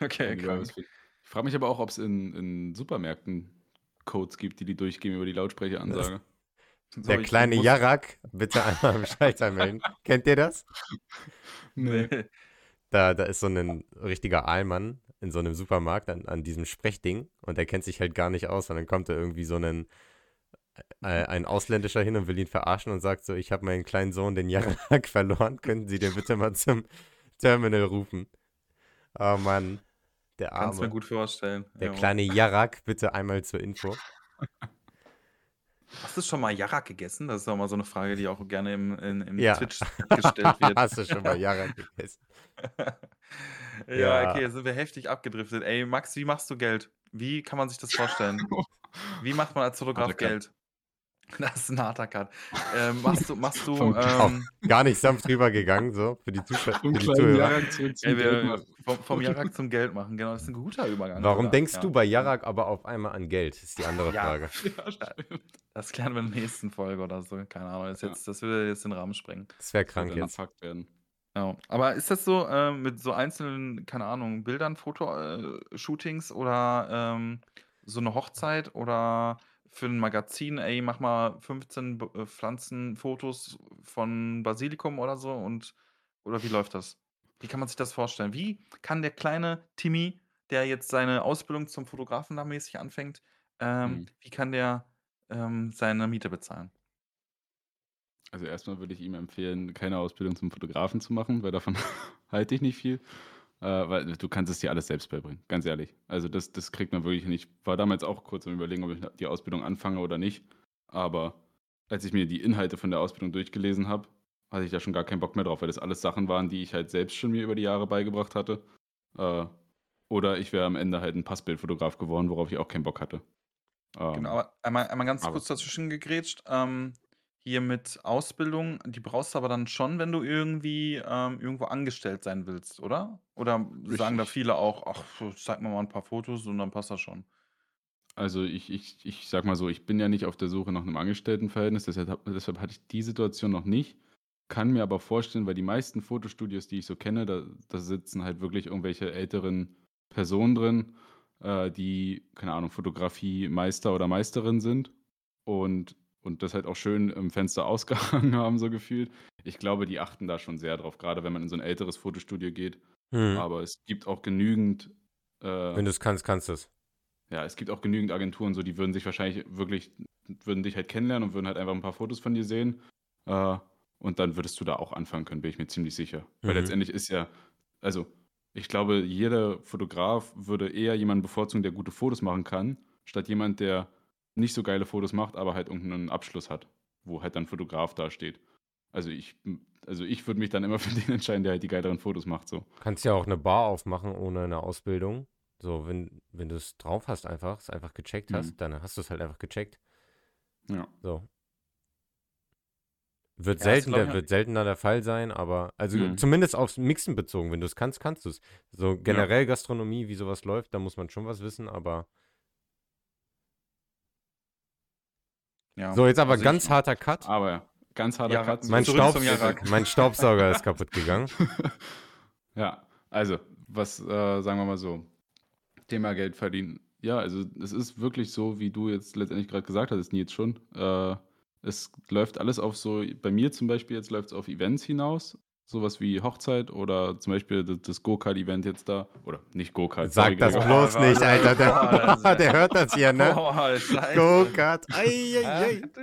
Okay. Okay, was für- Ich frage mich aber auch, ob es in, in Supermärkten Codes gibt, die die durchgeben über die Lautsprecheransage. So, Der kleine muss. Jarak, bitte einmal im Schalter melden. Kennt ihr das? Nee. Da, da ist so ein richtiger Aalmann in so einem Supermarkt an, an diesem Sprechding und der kennt sich halt gar nicht aus und dann kommt da irgendwie so ein, äh, ein Ausländischer hin und will ihn verarschen und sagt so, ich habe meinen kleinen Sohn, den Jarak, verloren, könnten Sie den bitte mal zum Terminal rufen? Oh Mann, der Kannst mir Arme. gut vorstellen. Der Jo. kleine Jarak, bitte einmal zur Info. Hast du schon mal Jarak gegessen? Das ist auch mal so eine Frage, die auch gerne im, in, im Ja. Twitch gestellt wird. Hast du schon mal Jarak gegessen? ja, Ja. okay, jetzt sind wir heftig abgedriftet. Ey, Max, wie machst du Geld? Wie kann man sich das vorstellen? Wie macht man als Fotograf. Geld? Das ist ein harter Cut. Ähm, machst du, machst du, ähm, gar nicht sanft rübergegangen, so, für die, Zuschauer, Vom für die kleinen Zuhörer. Jarak zum wir, machen. vom, vom Jarak zum Geld machen, genau, das ist ein guter Übergang. Warum sogar. denkst ja. du bei Jarak aber auf einmal an Geld? Ist die andere Ja. Frage. Ja, stimmt. Das klären wir in der nächsten Folge oder so. Keine Ahnung, das, Ja. jetzt, das würde jetzt den Rahmen sprengen. Das wäre Das krank dann jetzt. Fakt werden. Ja. Aber ist das so ähm, mit so einzelnen, keine Ahnung, Bildern, Fotoshootings oder ähm, so eine Hochzeit oder für ein Magazin, ey, mach mal 15 B- äh, Pflanzenfotos von Basilikum oder so und oder wie läuft das? Wie kann man sich das vorstellen? Wie kann der kleine Timmy, der jetzt seine Ausbildung zum Fotografen da mäßig anfängt, ähm, Mhm. wie kann der ähm, seine Miete bezahlen? Also erstmal würde ich ihm empfehlen, keine Ausbildung zum Fotografen zu machen, weil davon halte ich nicht viel. Äh, weil du kannst es dir alles selbst beibringen, ganz ehrlich. Also das, das kriegt man wirklich nicht. War damals auch kurz am überlegen, ob ich die Ausbildung anfange oder nicht. Aber als ich mir die Inhalte von der Ausbildung durchgelesen habe, hatte ich da schon gar keinen Bock mehr drauf, weil das alles Sachen waren, die ich halt selbst schon mir über die Jahre beigebracht hatte. Äh, oder ich wäre am Ende halt ein Passbildfotograf geworden, worauf ich auch keinen Bock hatte. Genau, Ähm, aber einmal, einmal ganz aber- kurz dazwischen gegrätscht. Ähm, hier mit Ausbildung, die brauchst du aber dann schon, wenn du irgendwie ähm, irgendwo angestellt sein willst, oder? Oder sagen da Richtig. viele auch, ach, zeig mir mal ein paar Fotos und dann passt das schon. Also ich, ich, ich sag mal so, ich bin ja nicht auf der Suche nach einem Angestelltenverhältnis, deshalb, hab- deshalb hatte ich die Situation noch nicht. Kann mir aber vorstellen, weil die meisten Fotostudios, die ich so kenne, da, da sitzen halt wirklich irgendwelche älteren Personen drin, äh, die, keine Ahnung, Fotografie-Meister oder Meisterin sind und, und das halt auch schön im Fenster ausgehangen haben, so gefühlt. Ich glaube, die achten da schon sehr drauf, gerade wenn man in so ein älteres Fotostudio geht. Hm. Aber es gibt auch genügend äh, Wenn du es kannst, kannst du es. ja, es gibt auch genügend Agenturen, so die würden sich wahrscheinlich wirklich, würden dich halt kennenlernen und würden halt einfach ein paar Fotos von dir sehen. Äh, und dann würdest du da auch anfangen können, bin ich mir ziemlich sicher. Weil Mhm. letztendlich ist ja, also ich glaube, jeder Fotograf würde eher jemanden bevorzugen, der gute Fotos machen kann, statt jemand, der nicht so geile Fotos macht, aber halt irgendeinen Abschluss hat, wo halt dann Fotograf dasteht. Also ich, also ich würde mich dann immer für den entscheiden, der halt die geileren Fotos macht. So. Kannst ja auch eine Bar aufmachen ohne eine Ausbildung. So, wenn, wenn du es drauf hast, einfach, es einfach gecheckt hast, Mhm. dann hast du es halt einfach gecheckt. Ja. So. Wird, Ja, das selten, glaub der, ich- wird seltener der Fall sein, aber also Mhm. zumindest aufs Mixen bezogen, wenn du es kannst, kannst du es. So generell Gastronomie, wie sowas läuft, da muss man schon was wissen, aber Ja. so jetzt aber Also ganz ich, harter Cut. Aber ganz harter Ja, Cut. Mein, Zurück Staubs zum Jarak. mein Staubsauger ist kaputt gegangen. Ja, also, was äh, sagen wir mal so, Thema Geld verdienen. Ja, also es ist wirklich so, wie du jetzt letztendlich gerade gesagt hattest, Nils schon. Äh, es läuft alles auf so, bei mir zum Beispiel jetzt läuft es auf Events hinaus, sowas wie Hochzeit oder zum Beispiel das, das Go-Kart-Event jetzt da, oder nicht Go-Kart. sorry, Sag das Gregor. bloß Boah, nicht, Alter. boah, Der, der hört das hier, ne? Go-Kart.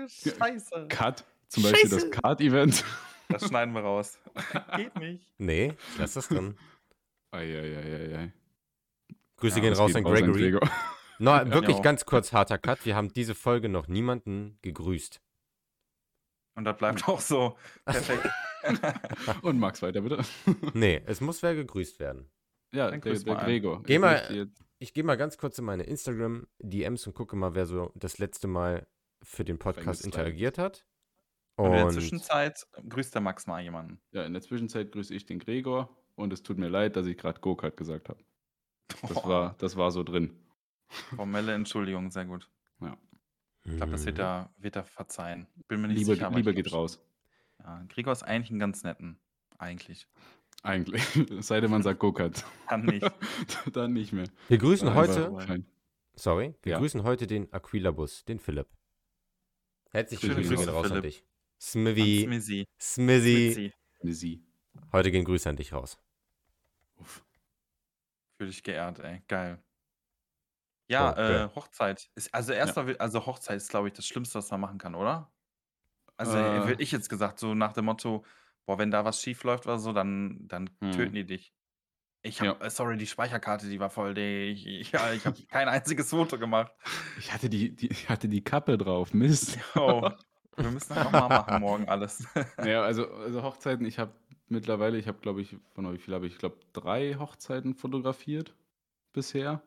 Scheiße. Cut, zum Beispiel Scheiße. das Kart-Event. Das schneiden wir raus. Geht nicht. Nee, lass das drin. Eieieiei. Grüße Ja, gehen raus an Gregory. Gregor. No, wirklich Ja. ganz kurz harter Cut. Wir haben diese Folge noch niemanden gegrüßt. Und das bleibt auch so. Perfekt. Und Max weiter, bitte. Nee, es muss wer gegrüßt werden. Ja, Dann der, der. Gregor. Geh Ich mal- Ich gehe mal ganz kurz in meine Instagram-DMs und gucke mal, wer so das letzte Mal für den Podcast interagiert hat. Und in der Zwischenzeit grüßt der Max mal jemanden. Ja, in der Zwischenzeit grüße ich den Gregor und es tut mir leid, dass ich gerade Go-Kart gesagt habe. Das war, das war so drin. Formelle Entschuldigung, sehr gut. Ich glaube, das wird Mhm. er, wird er verzeihen. Bin mir nicht Liebe, sicher. aber Liebe geht raus. Ja, Gregor ist eigentlich ein ganz netten. Eigentlich. Eigentlich. Es sei denn, man sagt Go-Kart. Kann nicht. Dann nicht mehr. Wir grüßen Einfach heute, fein. sorry, wir Ja. grüßen heute den Aquila-Bus, den Philipp. Herzliche Schöne Grüße Grüße, gehen raus an Philipp. dich. Smithy, Smizzy. Smithy, Smizzy. Eine Sie. heute gehen Grüße an dich raus. Uff. Fühl dich geehrt, ey. Geil. Ja, Okay. äh, Hochzeit. Ist, also erster, will- also Hochzeit ist, glaube ich, das Schlimmste, was man machen kann, oder? Also Äh. hätte ich jetzt gesagt, so nach dem Motto, boah, wenn da was schief läuft oder so, dann, dann Hm. töten die dich. Ich Ja. äh, sorry, die Speicherkarte, die war voll, die, ich, ja, ich habe kein einziges Foto gemacht. Ich hatte die, die, ich hatte die Kappe drauf. Mist. Oh, wir müssen das nochmal machen morgen alles. Ja, also, also Hochzeiten, ich habe mittlerweile, ich habe, glaube ich, von wie viel habe ich, ich glaube, drei Hochzeiten fotografiert bisher.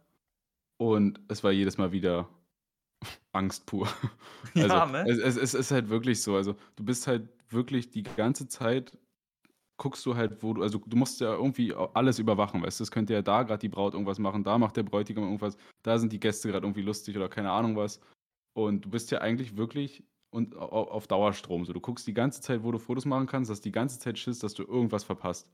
Und es war jedes Mal wieder Angst pur. Also, ja, ne? es, es, es ist halt wirklich so. Also, du bist halt wirklich die ganze Zeit, guckst du halt, wo du, also du musst ja irgendwie alles überwachen, weißt du? Es könnte ja da gerade die Braut irgendwas machen, da macht der Bräutigam irgendwas, da sind die Gäste gerade irgendwie lustig oder keine Ahnung was. Und du bist ja eigentlich wirklich und au- auf Dauerstrom. So, du guckst die ganze Zeit, wo du Fotos machen kannst, hast die ganze Zeit Schiss, dass du irgendwas verpasst.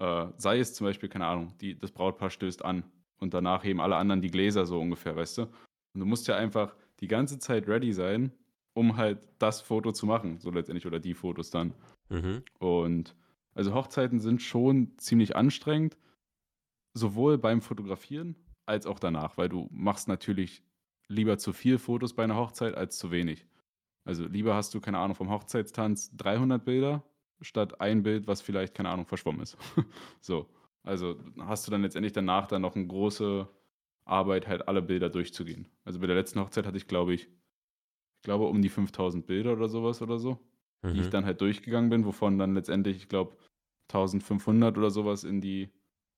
Äh, sei es zum Beispiel, keine Ahnung, die, das Brautpaar stößt an und danach heben alle anderen die Gläser so ungefähr, weißt du? Und du musst ja einfach die ganze Zeit ready sein, um halt das Foto zu machen, so letztendlich, oder die Fotos dann. Mhm. Und also Hochzeiten sind schon ziemlich anstrengend, sowohl beim Fotografieren als auch danach, weil du machst natürlich lieber zu viel Fotos bei einer Hochzeit als zu wenig. Also lieber hast du, keine Ahnung, vom Hochzeitstanz 300 Bilder statt ein Bild, was vielleicht, keine Ahnung, verschwommen ist. so, also hast du dann letztendlich danach dann noch eine große Arbeit, halt alle Bilder durchzugehen. Also bei der letzten Hochzeit hatte ich, glaube ich, ich glaube um die 5000 Bilder oder sowas oder so die ich Mhm. dann halt durchgegangen bin, wovon dann letztendlich, ich glaube, 1500 oder sowas in die,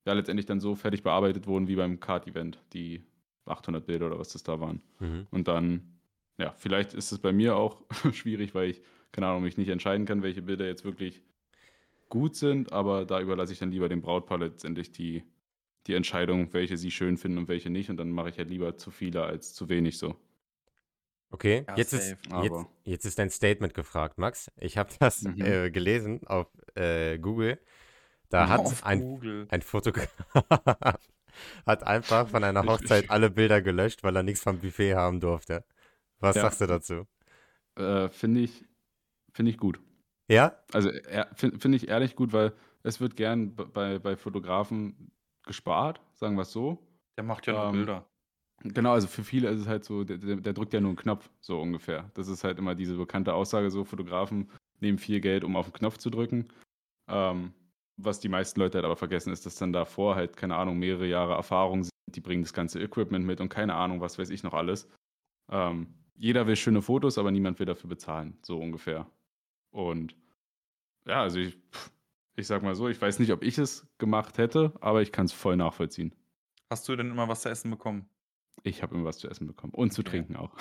ja, letztendlich dann so fertig bearbeitet wurden wie beim Card-Event, die 800 Bilder oder was das da waren. Mhm. Und dann, ja, vielleicht ist es bei mir auch schwierig, weil ich, keine Ahnung, mich nicht entscheiden kann, welche Bilder jetzt wirklich gut sind, aber da überlasse ich dann lieber dem Brautpaar letztendlich die, die Entscheidung, welche sie schön finden und welche nicht. Und dann mache ich halt lieber zu viele als zu wenig so. Okay, Ja, jetzt, ist, jetzt, jetzt ist dein Statement gefragt, Max. Ich habe das Mhm. äh, gelesen auf äh, Google. Da hat Auf ein, Google. ein Fotograf hat einfach von einer Hochzeit alle Bilder gelöscht, weil er nichts vom Buffet haben durfte. Was Ja. sagst du dazu? Äh, Finde ich, finde ich gut. Ja? Also finde find ich ehrlich gut, weil es wird gern bei, bei Fotografen gespart, sagen wir es so. Der macht ja nur Ähm, Bilder. Genau, also für viele ist es halt so, der, der, der drückt ja nur einen Knopf, so ungefähr. Das ist halt immer diese bekannte Aussage, so Fotografen nehmen viel Geld, um auf den Knopf zu drücken. Ähm, was die meisten Leute halt aber vergessen, ist, dass dann davor halt, keine Ahnung, mehrere Jahre Erfahrung sind, die bringen das ganze Equipment mit und keine Ahnung, was weiß ich noch alles. Ähm, jeder will schöne Fotos, aber niemand will dafür bezahlen, so ungefähr. Und ja, also ich, ich sag mal so, ich weiß nicht, ob ich es gemacht hätte, aber ich kann es voll nachvollziehen. Hast du denn immer was zu essen bekommen? Ich habe immer was zu essen bekommen und zu Okay. trinken auch.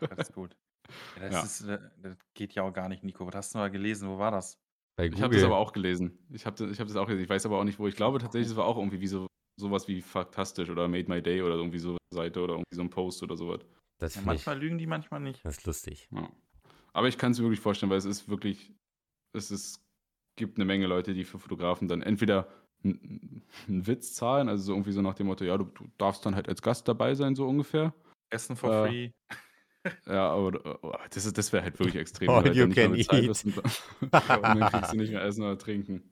Das ist gut. Ja, das, Ja. Ist, äh, das geht ja auch gar nicht, Nico. Was hast du da gelesen? Wo war das? Bei Ich habe das aber auch gelesen. Ich habe das, ich hab das auch gelesen. Ich weiß aber auch nicht, wo. Ich glaube tatsächlich, es war auch irgendwie wie so sowas wie Faktastisch oder Made My Day oder irgendwie so eine Seite oder irgendwie so ein Post oder sowas. Das Ja, manchmal lügen die, manchmal nicht. das ist lustig. Ja. Aber ich kann es mir wirklich vorstellen, weil es ist wirklich, es ist, gibt eine Menge Leute, die für Fotografen dann entweder einen Witz zahlen, also so irgendwie so nach dem Motto, ja, du, du darfst dann halt als Gast dabei sein, so ungefähr. Essen for Äh, free. Ja, aber oh, das, ist- das wäre halt wirklich extrem. All you halt dann can nicht mehr eat. Und, dann- und dann kriegst du nicht mehr essen oder trinken.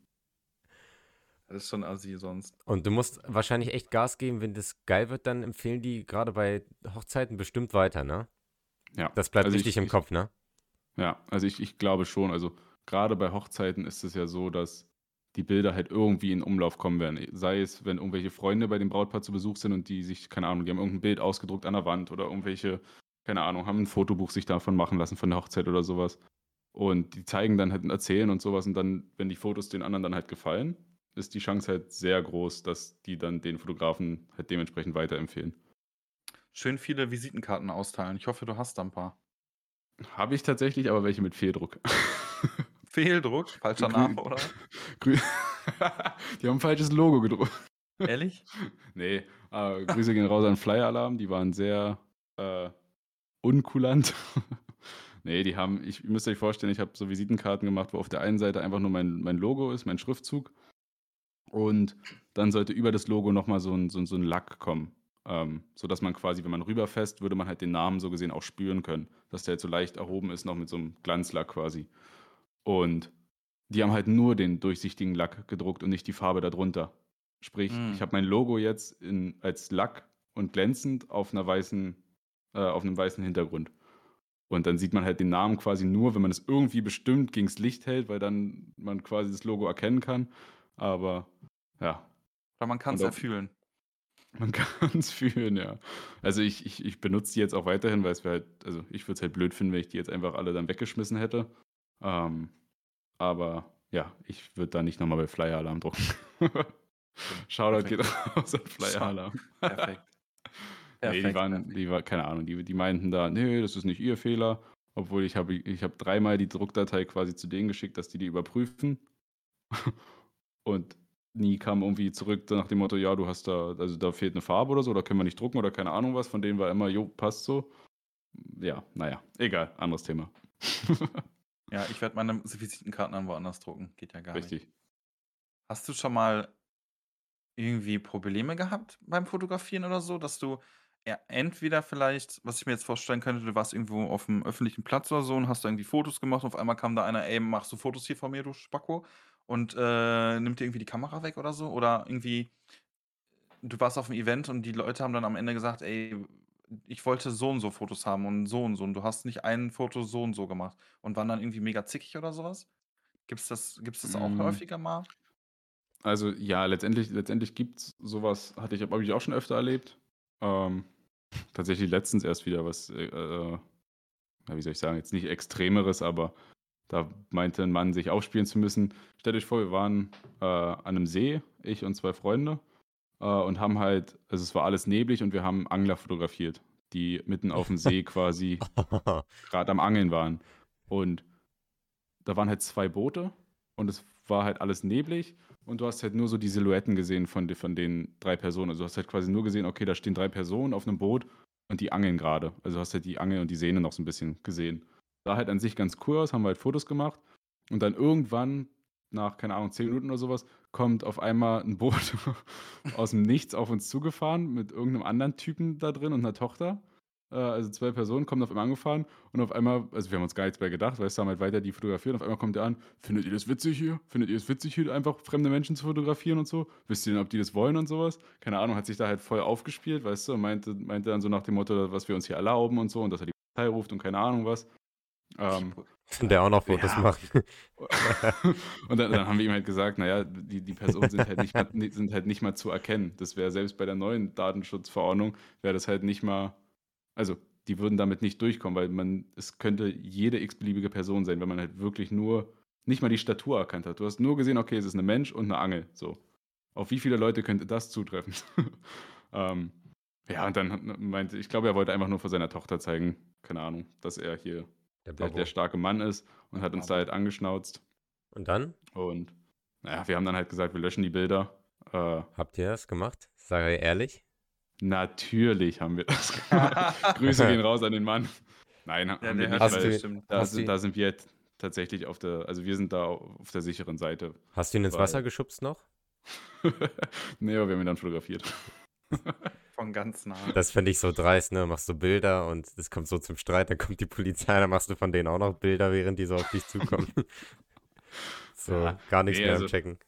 Das ist schon assi sonst. Und du musst wahrscheinlich echt Gas geben, wenn das geil wird, dann empfehlen die gerade bei Hochzeiten bestimmt weiter, ne? Ja, Das bleibt Also richtig ich- im ich- Kopf, ne? Ja, also ich, ich glaube schon. Also gerade bei Hochzeiten ist es ja so, dass die Bilder halt irgendwie in Umlauf kommen werden. Sei es, wenn irgendwelche Freunde bei dem Brautpaar zu Besuch sind und die sich, keine Ahnung, die haben irgendein Bild ausgedruckt an der Wand oder irgendwelche, keine Ahnung, haben ein Fotobuch sich davon machen lassen von der Hochzeit oder sowas. Und die zeigen dann halt und erzählen und sowas. Und dann, wenn die Fotos den anderen dann halt gefallen, ist die Chance halt sehr groß, dass die dann den Fotografen halt dementsprechend weiterempfehlen. Schön viele Visitenkarten austeilen. Ich hoffe, du hast da ein paar. Habe ich tatsächlich, aber welche mit Fehldruck. Fehldruck, falscher Grü- Name, oder? Grü die haben ein falsches Logo gedruckt. Ehrlich? Nee, äh, Grüße gehen raus an Flyer Alarm, die waren sehr äh, unkulant. nee, die haben, ich ihr müsst euch vorstellen, ich habe so Visitenkarten gemacht, wo auf der einen Seite einfach nur mein, mein Logo ist, mein Schriftzug. Und dann sollte über das Logo nochmal so ein, so, ein- so ein Lack kommen. Ähm, sodass man quasi, wenn man rüberfasst, würde man halt den Namen so gesehen auch spüren können. Dass der jetzt so leicht erhoben ist, noch mit so einem Glanzlack quasi. Und die haben halt nur den durchsichtigen Lack gedruckt und nicht die Farbe darunter. Sprich, Mm. ich habe mein Logo jetzt in, als Lack und glänzend auf einer weißen, äh, auf einem weißen Hintergrund. Und dann sieht man halt den Namen quasi nur, wenn man es irgendwie bestimmt gegens Licht hält, weil dann man quasi das Logo erkennen kann. Aber ja, Oder man kann es Und ja auch- fühlen. man kann es fühlen, ja. Also ich, ich, ich benutze die jetzt auch weiterhin, weil es wäre halt, also ich würde es halt blöd finden, wenn ich die jetzt einfach alle dann weggeschmissen hätte. Ähm, aber ja, ich würde da nicht nochmal bei Flyer Alarm drucken. Shoutout geht raus an Flyer Alarm. Perfekt. Nee, die waren, die war, keine Ahnung, die, die meinten da, nee, das ist nicht ihr Fehler. Obwohl ich habe ich hab dreimal die Druckdatei quasi zu denen geschickt, dass die die überprüfen. Und nie kam irgendwie zurück nach dem Motto, ja, du hast da, also da fehlt eine Farbe oder so, da können wir nicht drucken oder keine Ahnung was. Von denen war immer, jo, passt so. Ja, naja, egal, anderes Thema. Ja, ich werde meine Visitenkarten dann woanders drucken. Geht ja gar nicht. Richtig. Hast du schon mal irgendwie Probleme gehabt beim Fotografieren oder so, dass du ja, entweder vielleicht, was ich mir jetzt vorstellen könnte, du warst irgendwo auf einem öffentlichen Platz oder so und hast da irgendwie Fotos gemacht und auf einmal kam da einer, ey, machst du Fotos hier von mir, du Spacko? Und äh, nimmt dir irgendwie die Kamera weg oder so? Oder irgendwie, du warst auf einem Event und die Leute haben dann am Ende gesagt, ey, ich wollte so und so Fotos haben und so und so und du hast nicht ein Foto so und so gemacht und waren dann irgendwie mega zickig oder sowas? Gibt's das, gibt's das auch Mm. häufiger mal? Also ja, letztendlich, letztendlich gibt es sowas, hatte ich, habe ich auch schon öfter erlebt. Ähm, tatsächlich letztens erst wieder was, äh, äh, wie soll ich sagen, jetzt nicht Extremeres, aber da meinte ein Mann, sich aufspielen zu müssen. Stellt euch vor, wir waren äh, an einem See, ich und zwei Freunde, äh, und haben halt, also es war alles neblig und wir haben Angler fotografiert, die mitten auf dem See quasi gerade am Angeln waren. Und da waren halt zwei Boote und es war halt alles neblig und du hast halt nur so die Silhouetten gesehen von, von den drei Personen. Also du hast halt quasi nur gesehen, okay, da stehen drei Personen auf einem Boot und die angeln gerade. Also du hast halt die Angel und die Sehne noch so ein bisschen gesehen. Sah halt an sich ganz cool aus, haben wir halt Fotos gemacht und dann irgendwann nach, keine Ahnung, zehn Minuten oder sowas, kommt auf einmal ein Boot aus dem Nichts auf uns zugefahren mit irgendeinem anderen Typen da drin und einer Tochter. Äh, also zwei Personen kommen auf einmal angefahren und auf einmal, also wir haben uns gar nichts bei gedacht, weil es haben halt weiter die fotografieren. Auf einmal kommt der an, findet ihr das witzig hier? Findet ihr es witzig hier, einfach fremde Menschen zu fotografieren und so? Wisst ihr denn, ob die das wollen und sowas? Keine Ahnung, hat sich da halt voll aufgespielt, weißt du, und meinte, meinte dann so nach dem Motto, was wir uns hier erlauben und so und dass er die Polizei ruft und keine Ahnung was. Ähm, Der auch noch Fotos Ja. macht. und dann, dann haben wir ihm halt gesagt, naja, die, die Personen sind halt, nicht mal, sind halt nicht mal zu erkennen. Das wäre selbst bei der neuen Datenschutzverordnung, wäre das halt nicht mal, also die würden damit nicht durchkommen, weil man, es könnte jede x-beliebige Person sein, wenn man halt wirklich nur, nicht mal die Statur erkannt hat. Du hast nur gesehen, okay, es ist ein Mensch und eine Angel, so. Auf wie viele Leute könnte das zutreffen? ähm, ja, und dann meinte, ich glaube, er wollte einfach nur vor seiner Tochter zeigen, keine Ahnung, dass er hier Der der, der starke Mann ist und hat uns da halt angeschnauzt. Und dann? Und naja, wir haben dann halt gesagt, wir löschen die Bilder. Äh, Habt ihr das gemacht? Sag ich ehrlich. Natürlich haben wir das gemacht. Grüße gehen raus an den Mann. Nein, haben der wir nicht, du- weil bestimmt. da hast sind, du- da sind wir tatsächlich auf der, also wir sind da auf der sicheren Seite. Hast du ihn ins Weil- Wasser geschubst noch? nee, aber wir haben ihn dann fotografiert. Von ganz nah. Das finde ich so dreist, ne? Machst du Bilder und es kommt so zum Streit, dann kommt die Polizei, dann machst du von denen auch noch Bilder, während die so auf dich zukommen. so, Ja, gar nichts nee, mehr am also- Checken.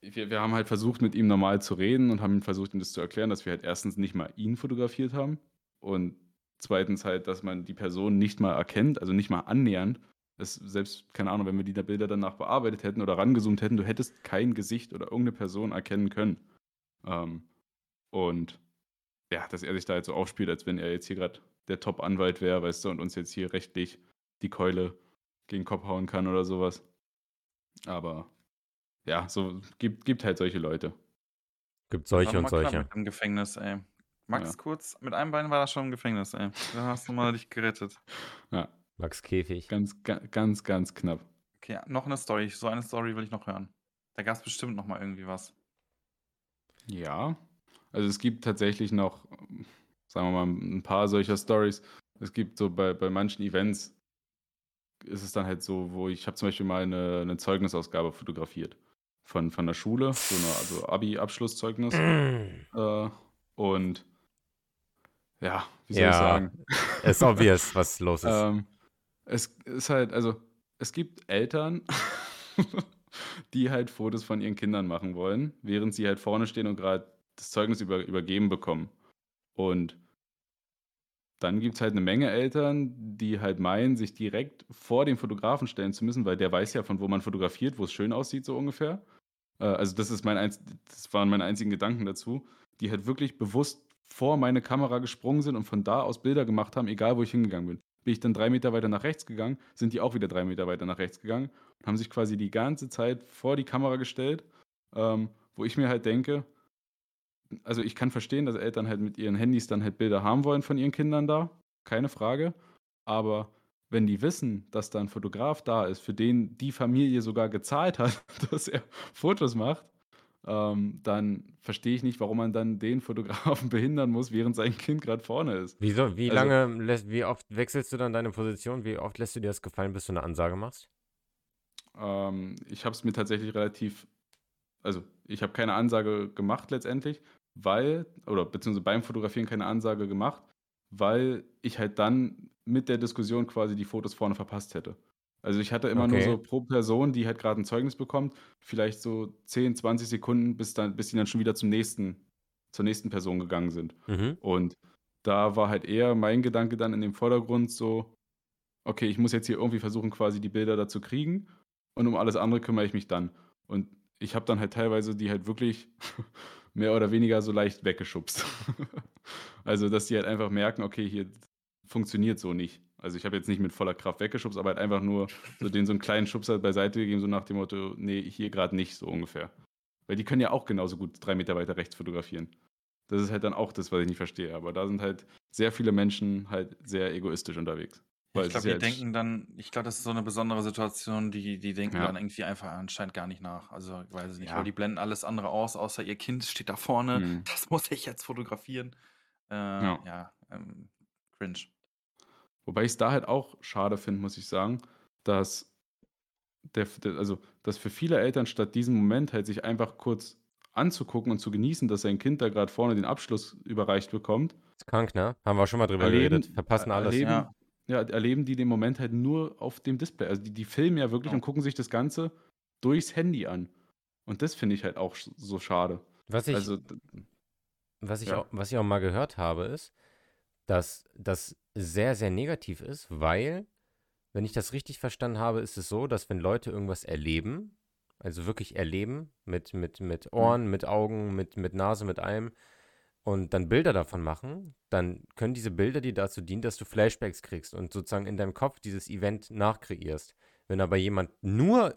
Wir, wir haben halt versucht, mit ihm normal zu reden und haben versucht, ihm das zu erklären, dass wir halt erstens nicht mal ihn fotografiert haben und zweitens halt, dass man die Person nicht mal erkennt, also nicht mal annähernd. Es, selbst, keine Ahnung, wenn wir die Bilder danach bearbeitet hätten oder rangezoomt hätten, du hättest kein Gesicht oder irgendeine Person erkennen können. Ähm, und ja, dass er sich da jetzt so aufspielt, als wenn er jetzt hier gerade der Top-Anwalt wäre, weißt du, und uns jetzt hier rechtlich die Keule gegen den Kopf hauen kann oder sowas. Aber ja, so gibt, gibt halt solche Leute. Gibt solche und solche. Mit Im Gefängnis, ey. Max Ja. kurz, mit einem Bein war er schon im Gefängnis, ey. Da hast du mal dich gerettet. Ja, Max Käfig. ganz, ga- ganz, ganz knapp. Okay, noch eine Story. So eine Story will ich noch hören. Da gab es bestimmt noch mal irgendwie was. Ja, also es gibt tatsächlich noch, sagen wir mal, ein paar solcher Stories. Es gibt so bei, bei manchen Events ist es dann halt so, wo ich habe zum Beispiel mal eine, eine Zeugnisausgabe fotografiert von, von der Schule, so eine also Abi-Abschlusszeugnis. äh, und ja, wie soll ich Ja, sagen? Ist obvious, was los ist. Ähm, es ist halt, also, es gibt Eltern, die halt Fotos von ihren Kindern machen wollen, während sie halt vorne stehen und gerade das Zeugnis über, übergeben bekommen. Und dann gibt es halt eine Menge Eltern, die halt meinen, sich direkt vor den Fotografen stellen zu müssen, weil der weiß ja, von wo man fotografiert, wo es schön aussieht, so ungefähr. Äh, also, das ist mein das waren meine einzigen Gedanken dazu, die halt wirklich bewusst vor meine Kamera gesprungen sind und von da aus Bilder gemacht haben, egal wo ich hingegangen bin. Bin ich dann drei Meter weiter nach rechts gegangen, sind die auch wieder drei Meter weiter nach rechts gegangen und haben sich quasi die ganze Zeit vor die Kamera gestellt, ähm, wo ich mir halt denke, also ich kann verstehen, dass Eltern halt mit ihren Handys dann halt Bilder haben wollen von ihren Kindern da, keine Frage. Aber wenn die wissen, dass da ein Fotograf da ist, für den die Familie sogar gezahlt hat, dass er Fotos macht, ähm, dann verstehe ich nicht, warum man dann den Fotografen behindern muss, während sein Kind gerade vorne ist. Wieso, wie also- lange, lässt, wie oft wechselst du dann deine Position? Wie oft lässt du dir das gefallen, bis du eine Ansage machst? Ähm, ich habe es mir tatsächlich relativ, also ich habe keine Ansage gemacht letztendlich, weil, oder beziehungsweise beim Fotografieren keine Ansage gemacht, weil ich halt dann mit der Diskussion quasi die Fotos vorne verpasst hätte. Also ich hatte immer nur Okay. so pro Person, die halt gerade ein Zeugnis bekommt, vielleicht so 10, 20 Sekunden, bis dann, bis die dann schon wieder zum nächsten, zur nächsten Person gegangen sind. Mhm. Und da war halt eher mein Gedanke dann in dem Vordergrund so, okay, ich muss jetzt hier irgendwie versuchen, quasi die Bilder da zu kriegen und um alles andere kümmere ich mich dann. Und ich habe dann halt teilweise die halt wirklich mehr oder weniger so leicht weggeschubst. also, dass die halt einfach merken, okay, hier funktioniert so nicht. Also ich habe jetzt nicht mit voller Kraft weggeschubst, aber halt einfach nur so den so einen kleinen Schubser beiseite gegeben, so nach dem Motto, nee, hier gerade nicht, so ungefähr. Weil die können ja auch genauso gut drei Meter weiter rechts fotografieren. Das ist halt dann auch das, was ich nicht verstehe. Aber da sind halt sehr viele Menschen halt sehr egoistisch unterwegs. Weil Ich glaube, die ja jetzt- denken dann, ich glaube, das ist so eine besondere Situation, die, die denken Ja. dann irgendwie einfach anscheinend gar nicht nach. Also, ich weiß es nicht, Ja. weil die blenden alles andere aus, außer ihr Kind steht da vorne. Mhm. Das muss ich jetzt fotografieren. Äh, ja, Ja. ähm, cringe. Wobei ich es da halt auch schade finde, muss ich sagen, dass der, der, also, dass für viele Eltern statt diesem Moment halt sich einfach kurz anzugucken und zu genießen, dass sein Kind da gerade vorne den Abschluss überreicht bekommt, Ist krank, ne? Haben wir auch schon mal drüber Erleben- geredet. Verpassen alles. erleben- Ja. ja, erleben die den Moment halt nur auf dem Display. Also die, die filmen ja wirklich Ja. und gucken sich das Ganze durchs Handy an. Und das finde ich halt auch so schade. Was ich, also, was, ich ja. auch, was ich auch mal gehört habe, ist, dass das sehr, sehr negativ ist, weil, wenn ich das richtig verstanden habe, ist es so, dass wenn Leute irgendwas erleben, also wirklich erleben, mit, mit, mit Ohren, mit Augen, mit, mit Nase, mit allem, und dann Bilder davon machen, dann können diese Bilder dir dazu dienen, dass du Flashbacks kriegst und sozusagen in deinem Kopf dieses Event nachkreierst. Wenn aber jemand nur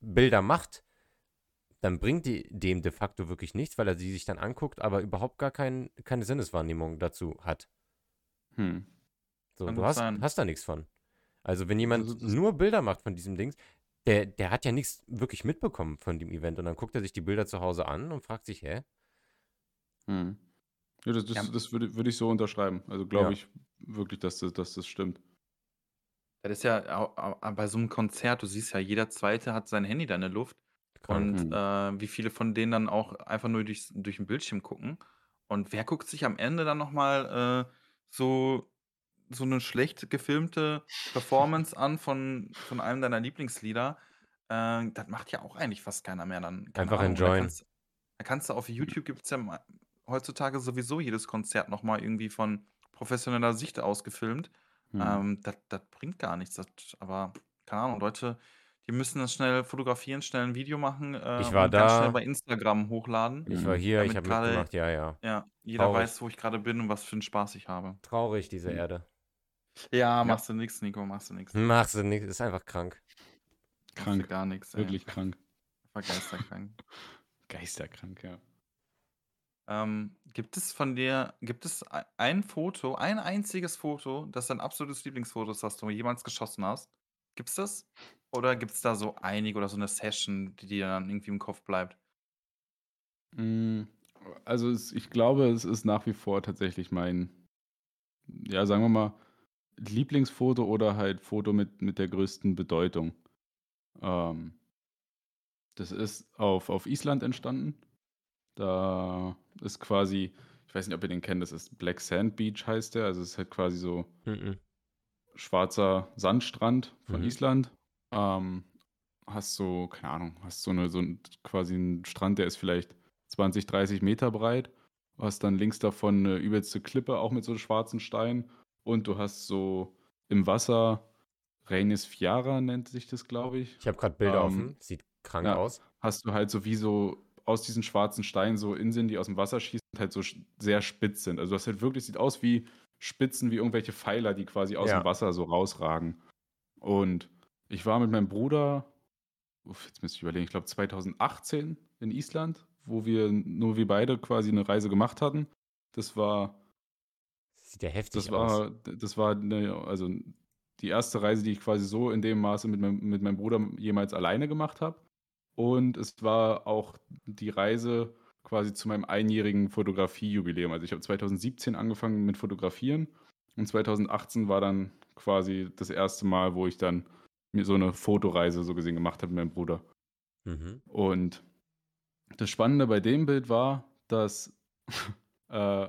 Bilder macht, dann bringt die, dem de facto wirklich nichts, weil er sie sich dann anguckt, aber überhaupt gar kein, keine Sinneswahrnehmung dazu hat. Hm. So, Kann du hast, sein. hast da nichts von. Also wenn jemand Also nur Bilder macht von diesem Dings, der, der hat ja nichts wirklich mitbekommen von dem Event und dann guckt er sich die Bilder zu Hause an und fragt sich, hä? Hm. Ja, das, das, Ja. das würde, würde ich so unterschreiben. Also glaube Ja. ich wirklich, dass das, dass das stimmt. Das ist ja bei so einem Konzert du siehst ja, jeder Zweite hat sein Handy da in der Luft Krank. und, Mhm. äh, wie viele von denen dann auch einfach nur durchs durch 'n Bildschirm gucken. Und wer guckt sich am Ende dann noch mal, äh, so so 'ne schlecht gefilmte Performance an von von einem deiner Lieblingslieder? Äh, das macht ja auch eigentlich fast keiner mehr dann. Einfach Ahnung, da enjoyen. kannst da kannst du auf YouTube gibt's ja ma heutzutage sowieso jedes Konzert noch mal irgendwie von professioneller Sicht aus gefilmt. Mhm. Ähm, das das bringt gar nichts. Das aber keine Ahnung, Leute, die müssen das schnell fotografieren, schnell 'n Video machen, äh, Ich war und ganz schnell da. bei Instagram hochladen, Ich war hier, ich damit habe grade mitgemacht, ja, ja. ja, jeder Traurig. weiß, wo ich grade bin und was für 'n Spaß ich habe. Traurig, diese Mhm. Erde. Ja, Ja. machst du nix, Nico, machst du nix. Machst du nix, ist einfach krank. Machst du Krank. gar ey. Wirklich krank. Einfach geisterkrank. Geisterkrank, ja. Ähm, gibt es von dir gibt es ei ein Foto, ein einziges Foto, das dein absolutes Lieblingsfoto ist, das du jemals geschossen hast? Gibt's das? Oder gibt's da so einige oder so 'ne Session, die dir dann irgendwie im Kopf bleibt? Hm, also, es ich glaube, es ist nach wie vor tatsächlich mein ja, sagen wir mal, Lieblingsfoto oder halt Foto mit mit der größten Bedeutung. Ähm das ist auf auf Island entstanden. Da ist quasi ich weiß nicht, ob ihr den kennt, das ist Black Sand Beach heißt der. Also, es ist halt quasi so Mhm. Schwarzer Sandstrand von Mhm. Island. Ähm, hast so keine Ahnung, hast so 'ne so 'n quasi 'n Strand, der ist vielleicht 20, 30 Meter breit. Du hast dann links davon 'ne übelste Klippe, auch mit so schwarzen Steinen. Und du hast so im Wasser Reynisfjara nennt sich das, glaube ich. Ich habe grad Bilder Ähm, offen. Sieht krank ja, aus. hast du halt so wie so aus diesen schwarzen Steinen so Inseln, die aus'm Wasser schießen und halt so sehr spitz sind. Also, das halt wirklich sieht aus wie Spitzen, wie irgendwelche Pfeiler, die quasi aus'm Ja. Wasser so rausragen. Und ich war mit meinem Bruder uff, jetzt müsste ich überlegen, ich glaube 2018 in Island, wo wir nur wir beide quasi 'ne Reise gemacht hatten. Das war Sieht ja heftig das aus. war d das war 'ne also, die erste Reise, die ich quasi so in dem Maße mit meinem mit meinem Bruder jemals alleine gemacht habe. Und es war auch die Reise quasi zu meinem einjährigen Fotografiejubiläum. Also, ich habe 2017 angefangen mit Fotografieren und 2018 war dann quasi das erste Mal, wo ich dann mir so 'ne Fotoreise so gesehen gemacht habe mit meinem Bruder. Mhm. Und das Spannende bei dem Bild war, dass, äh,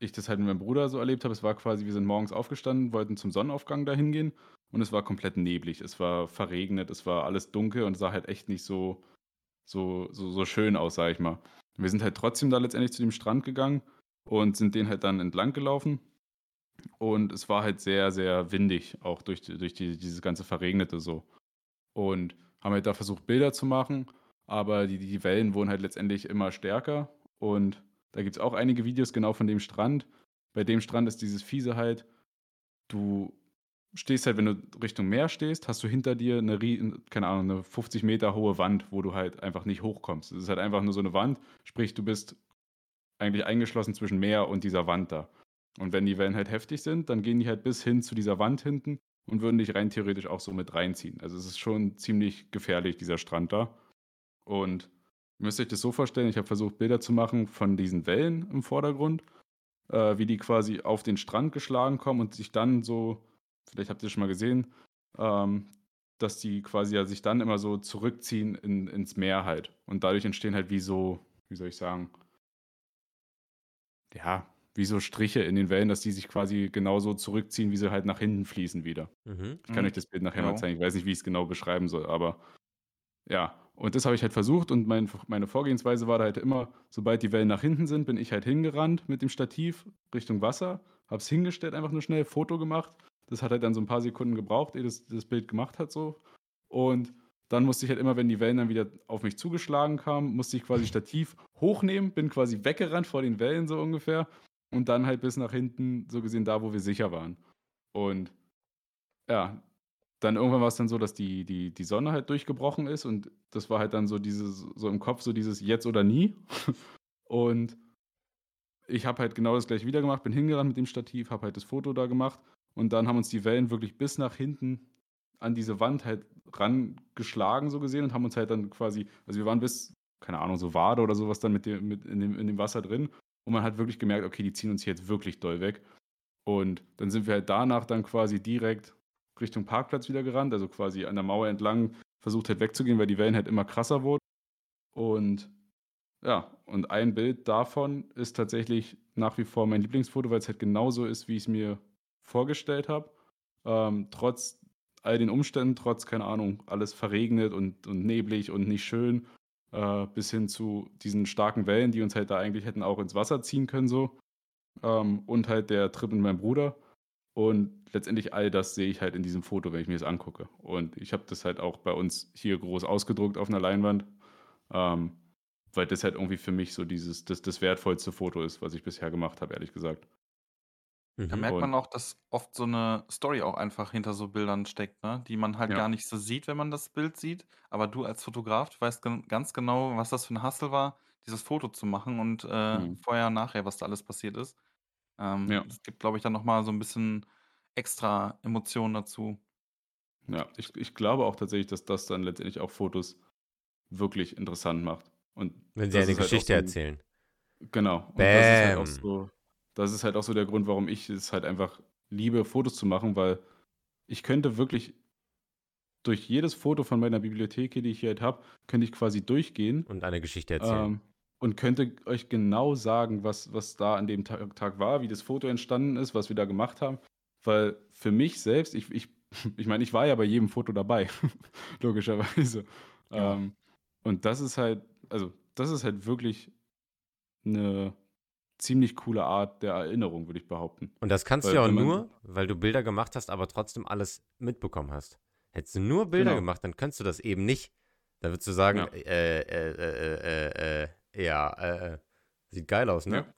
ich das halt mit meinem Bruder so erlebt habe. Es war quasi wir sind morgens aufgestanden, wollten zum Sonnenaufgang dahin gehen und es war komplett neblig. Es war verregnet, es war alles dunkel und sah halt echt nicht so so so so schön aus, sage ich mal. Wir sind halt trotzdem da letztendlich zu dem Strand gegangen und sind den halt dann entlang gelaufen. Und es war halt sehr, sehr windig, auch durch durch die dieses ganze Verregnete so. Und haben halt da versucht, Bilder zu machen, aber die die Wellen wurden halt letztendlich immer stärker. Und da gibt's auch einige Videos genau von dem Strand. Bei dem Strand ist dieses Fiese halt, du stehst halt wenn du Richtung Meer stehst, hast du hinter dir 'ne rie keine Ahnung, 'ne 50 Meter hohe Wand, wo du halt einfach nicht hochkommst. Es ist halt einfach nur so 'ne Wand, sprich, du bist eigentlich eingeschlossen zwischen Meer und dieser Wand da. Und wenn die Wellen halt heftig sind, dann gehen die halt bis hin zu dieser Wand hinten und würden dich rein theoretisch auch so mit reinziehen. Also, es ist schon ziemlich gefährlich, dieser Strand da. Und müsst euch das so vorstellen, ich habe versucht, Bilder zu machen von diesen Wellen im Vordergrund, äh, wie die quasi auf den Strand geschlagen kommen und sich dann so vielleicht habt ihr schon mal gesehen, ähm, dass die quasi ja sich dann immer so zurückziehen in ins Meer halt. Und dadurch entstehen halt wie so wie soll ich sagen ja, wie so Striche in den Wellen, dass die sich quasi genauso zurückziehen, wie sie halt nach hinten fließen wieder. Mhm. Ich kann Mhm. euch das Bild nachher mal Genau. zeigen. Ich weiß nicht, wie ich's genau beschreiben soll, aber ja. Und das habe ich halt versucht und mein meine Vorgehensweise war da halt immer, sobald die Wellen nach hinten sind, bin ich halt hingerannt mit dem Stativ Richtung Wasser, habe es hingestellt, einfach nur schnell, Foto gemacht. Das hat halt dann so 'n paar Sekunden gebraucht, ehe das das Bild gemacht hat so. Und dann musste ich halt immer, wenn die Wellen dann wieder auf mich zugeschlagen kamen, musste ich quasi Stativ hochnehmen, bin quasi weggerannt vor den Wellen so ungefähr und dann halt bis nach hinten, so gesehen da, wo wir sicher waren. Und ja, dann irgendwann war's dann so, dass die die die Sonne halt durchgebrochen ist und das war halt dann so dieses so im Kopf so dieses jetzt oder nie. Und ich habe halt genau das Gleiche wieder gemacht, bin hingerannt mit dem Stativ, habe halt das Foto da gemacht und dann haben uns die Wellen wirklich bis nach hinten an diese Wand halt rangeschlagen so gesehen und haben uns halt dann quasi also, wir waren bis, keine Ahnung, so Wade oder so was dann mit dem mit in dem in dem Wasser drin und man hat wirklich gemerkt: „Okay, die ziehen uns hier jetzt wirklich doll weg.“ Und dann sind wir halt danach dann quasi direkt Richtung Parkplatz wieder gerannt, also quasi an der Mauer entlang versucht halt wegzugehen, weil die Wellen halt immer krasser wurden. Und ja, und ein Bild davon ist tatsächlich nach wie vor mein Lieblingsfoto, weil es halt genauso ist, wie ich es mir vorgestellt habe. Ähm, trotz all den Umständen, trotz, keine Ahnung, alles verregnet und, und neblig und nicht schön, äh, bis hin zu diesen starken Wellen, die uns halt da eigentlich hätten auch ins Wasser ziehen können, so. Ähm, und halt der Trip mit meinem Bruder. Und letztendlich all das sehe ich halt in diesem Foto, wenn ich mir das angucke. Und ich habe das halt auch bei uns hier groß ausgedruckt auf einer Leinwand, ähm, weil das halt irgendwie für mich so dieses, das, das wertvollste Foto ist, was ich bisher gemacht habe, ehrlich gesagt. Da Mhm. merkt man Und auch, dass oft so eine Story auch einfach hinter so Bildern steckt, ne, die man halt ja, gar nicht so sieht, wenn man das Bild sieht. Aber du als Fotograf, du weißt gen ganz genau, was das für 'n Hustle war, dieses Foto zu machen und, äh, mhm. vorher, nachher, was da alles passiert ist. Ähm, ja, das gibt, glaube ich, dann noch mal so ein bisschen extra Emotionen dazu. ja. Ich, ich glaube auch tatsächlich, dass das dann letztendlich auch Fotos wirklich interessant macht. Und Wenn sie das eine ist halt auch Geschichte so ein, erzählen. genau. Und das ist halt auch so, das ist halt auch so der Grund, warum ich es halt einfach liebe, Fotos zu machen, weil ich könnte wirklich durch jedes Foto von meiner Bibliothek, die ich hier halt habe, könnte ich quasi durchgehen Und eine Geschichte erzählen. ähm, und könnte euch genau sagen, was, was da an dem Tag, Tag war, wie das Foto entstanden ist, was wir da gemacht haben. Weil für mich selbst, ich, ich, ich meine, ich war ja bei jedem Foto dabei, logischerweise. Ja. Ähm, und das ist halt, also das ist halt wirklich eine ziemlich coole Art der Erinnerung, würde ich behaupten. Und das kannst du Weil ja auch nur, weil du Bilder gemacht hast, aber trotzdem alles mitbekommen hast. Hättest du nur Bilder genau, gemacht, dann könntest du das eben nicht. Da würdest du sagen, ja, äh, äh, äh, äh, äh, ja, äh, äh, sieht geil aus, ne? ja.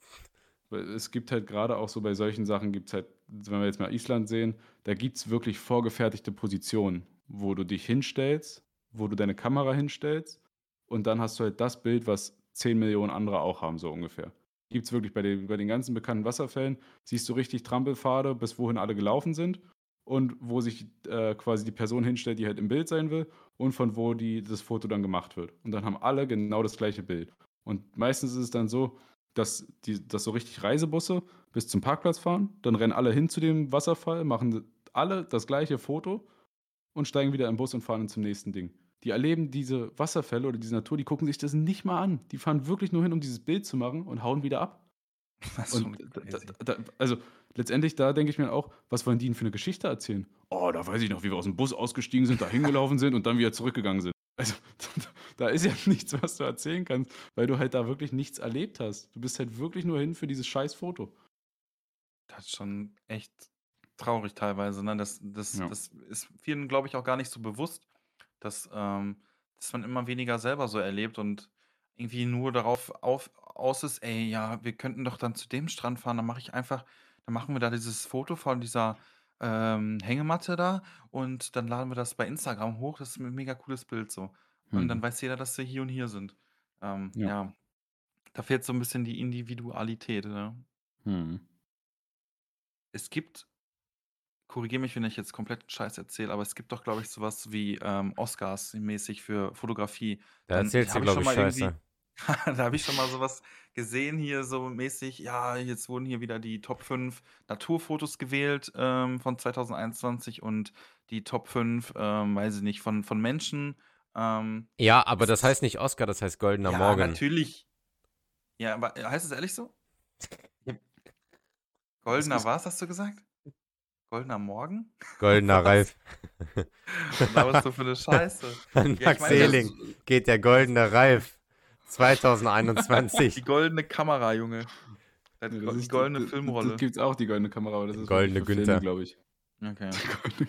Es gibt halt gerade auch so bei solchen Sachen, gibt es halt, wenn wir jetzt mal Island sehen, da gibt es wirklich vorgefertigte Positionen, wo du dich hinstellst, wo du deine Kamera hinstellst und dann hast du halt das Bild, was 10 Millionen andere auch haben, so ungefähr. Gibt es wirklich bei den, bei den ganzen bekannten Wasserfällen, siehst du richtig Trampelpfade, bis wohin alle gelaufen sind und wo sich äh, quasi die Person hinstellt, die halt im Bild sein will und von wo die, das Foto dann gemacht wird. Und dann haben alle genau das gleiche Bild. Und meistens ist es dann so, dass, die, dass so richtig Reisebusse bis zum Parkplatz fahren, dann rennen alle hin zu dem Wasserfall, machen alle das gleiche Foto und steigen wieder im Bus und fahren zum nächsten Ding. Die erleben diese Wasserfälle oder diese Natur, die gucken sich das nicht mal an. Die fahren wirklich nur hin, um dieses Bild zu machen und hauen wieder ab. Da, da, also letztendlich, da denke ich mir auch, was wollen die denn für eine Geschichte erzählen? Oh, da weiß ich noch, wie wir aus dem Bus ausgestiegen sind, da hingelaufen sind und dann wieder zurückgegangen sind. Also da ist ja nichts, was du erzählen kannst, weil du halt da wirklich nichts erlebt hast. Du bist halt wirklich nur hin für dieses scheiß Foto. Das ist schon echt traurig teilweise, ne? Das das Ja. das ist vielen, glaube ich, auch gar nicht so bewusst, dass, ähm dass man immer weniger selber so erlebt und irgendwie nur darauf auf aus ist: „Ey, ja, wir könnten doch dann zu dem Strand fahren, dann mache ich einfach dann machen wir da dieses Foto von dieser, ähm, Hängematte da und dann laden wir das bei Instagram hoch. Das ist 'n mega cooles Bild so.“ Und dann Mhm. weiß jeder, dass wir hier und hier sind. Ähm, Ja. ja, da fehlt so 'n bisschen die Individualität, ne? Mhm. Es gibt korrigiere mich, wenn ich jetzt kompletten Scheiß erzähle, aber es gibt doch, glaube ich, so was wie, ähm, Oscars mäßig für Fotografie. Da Dann erzählst du, habe ich glaube schon ich, Scheiße. da habe ich schon mal so was gesehen hier so mäßig, ja, jetzt wurden hier wieder die Top 5 Naturfotos gewählt, ähm, von 2021 und die Top 5, ähm, weiß ich nicht, von von Menschen. Ähm, Ja, aber das das heißt nicht Oscar, das heißt Goldener ja, Morgen. natürlich. Ja, aber heißt es ehrlich so? Goldener was, hast du gesagt? Goldener Morgen? Goldener? Ralf. Was laberst du für 'ne Scheiße? An Ja, ich Max meine, das Ehling geht der Goldene Ralf Die 2021. goldene Kamera, Junge. Das die ist, goldene das, das Filmrolle. gibt es auch, die goldene Kamera, aber das ist Goldene Günther. glaube ich. Okay. Die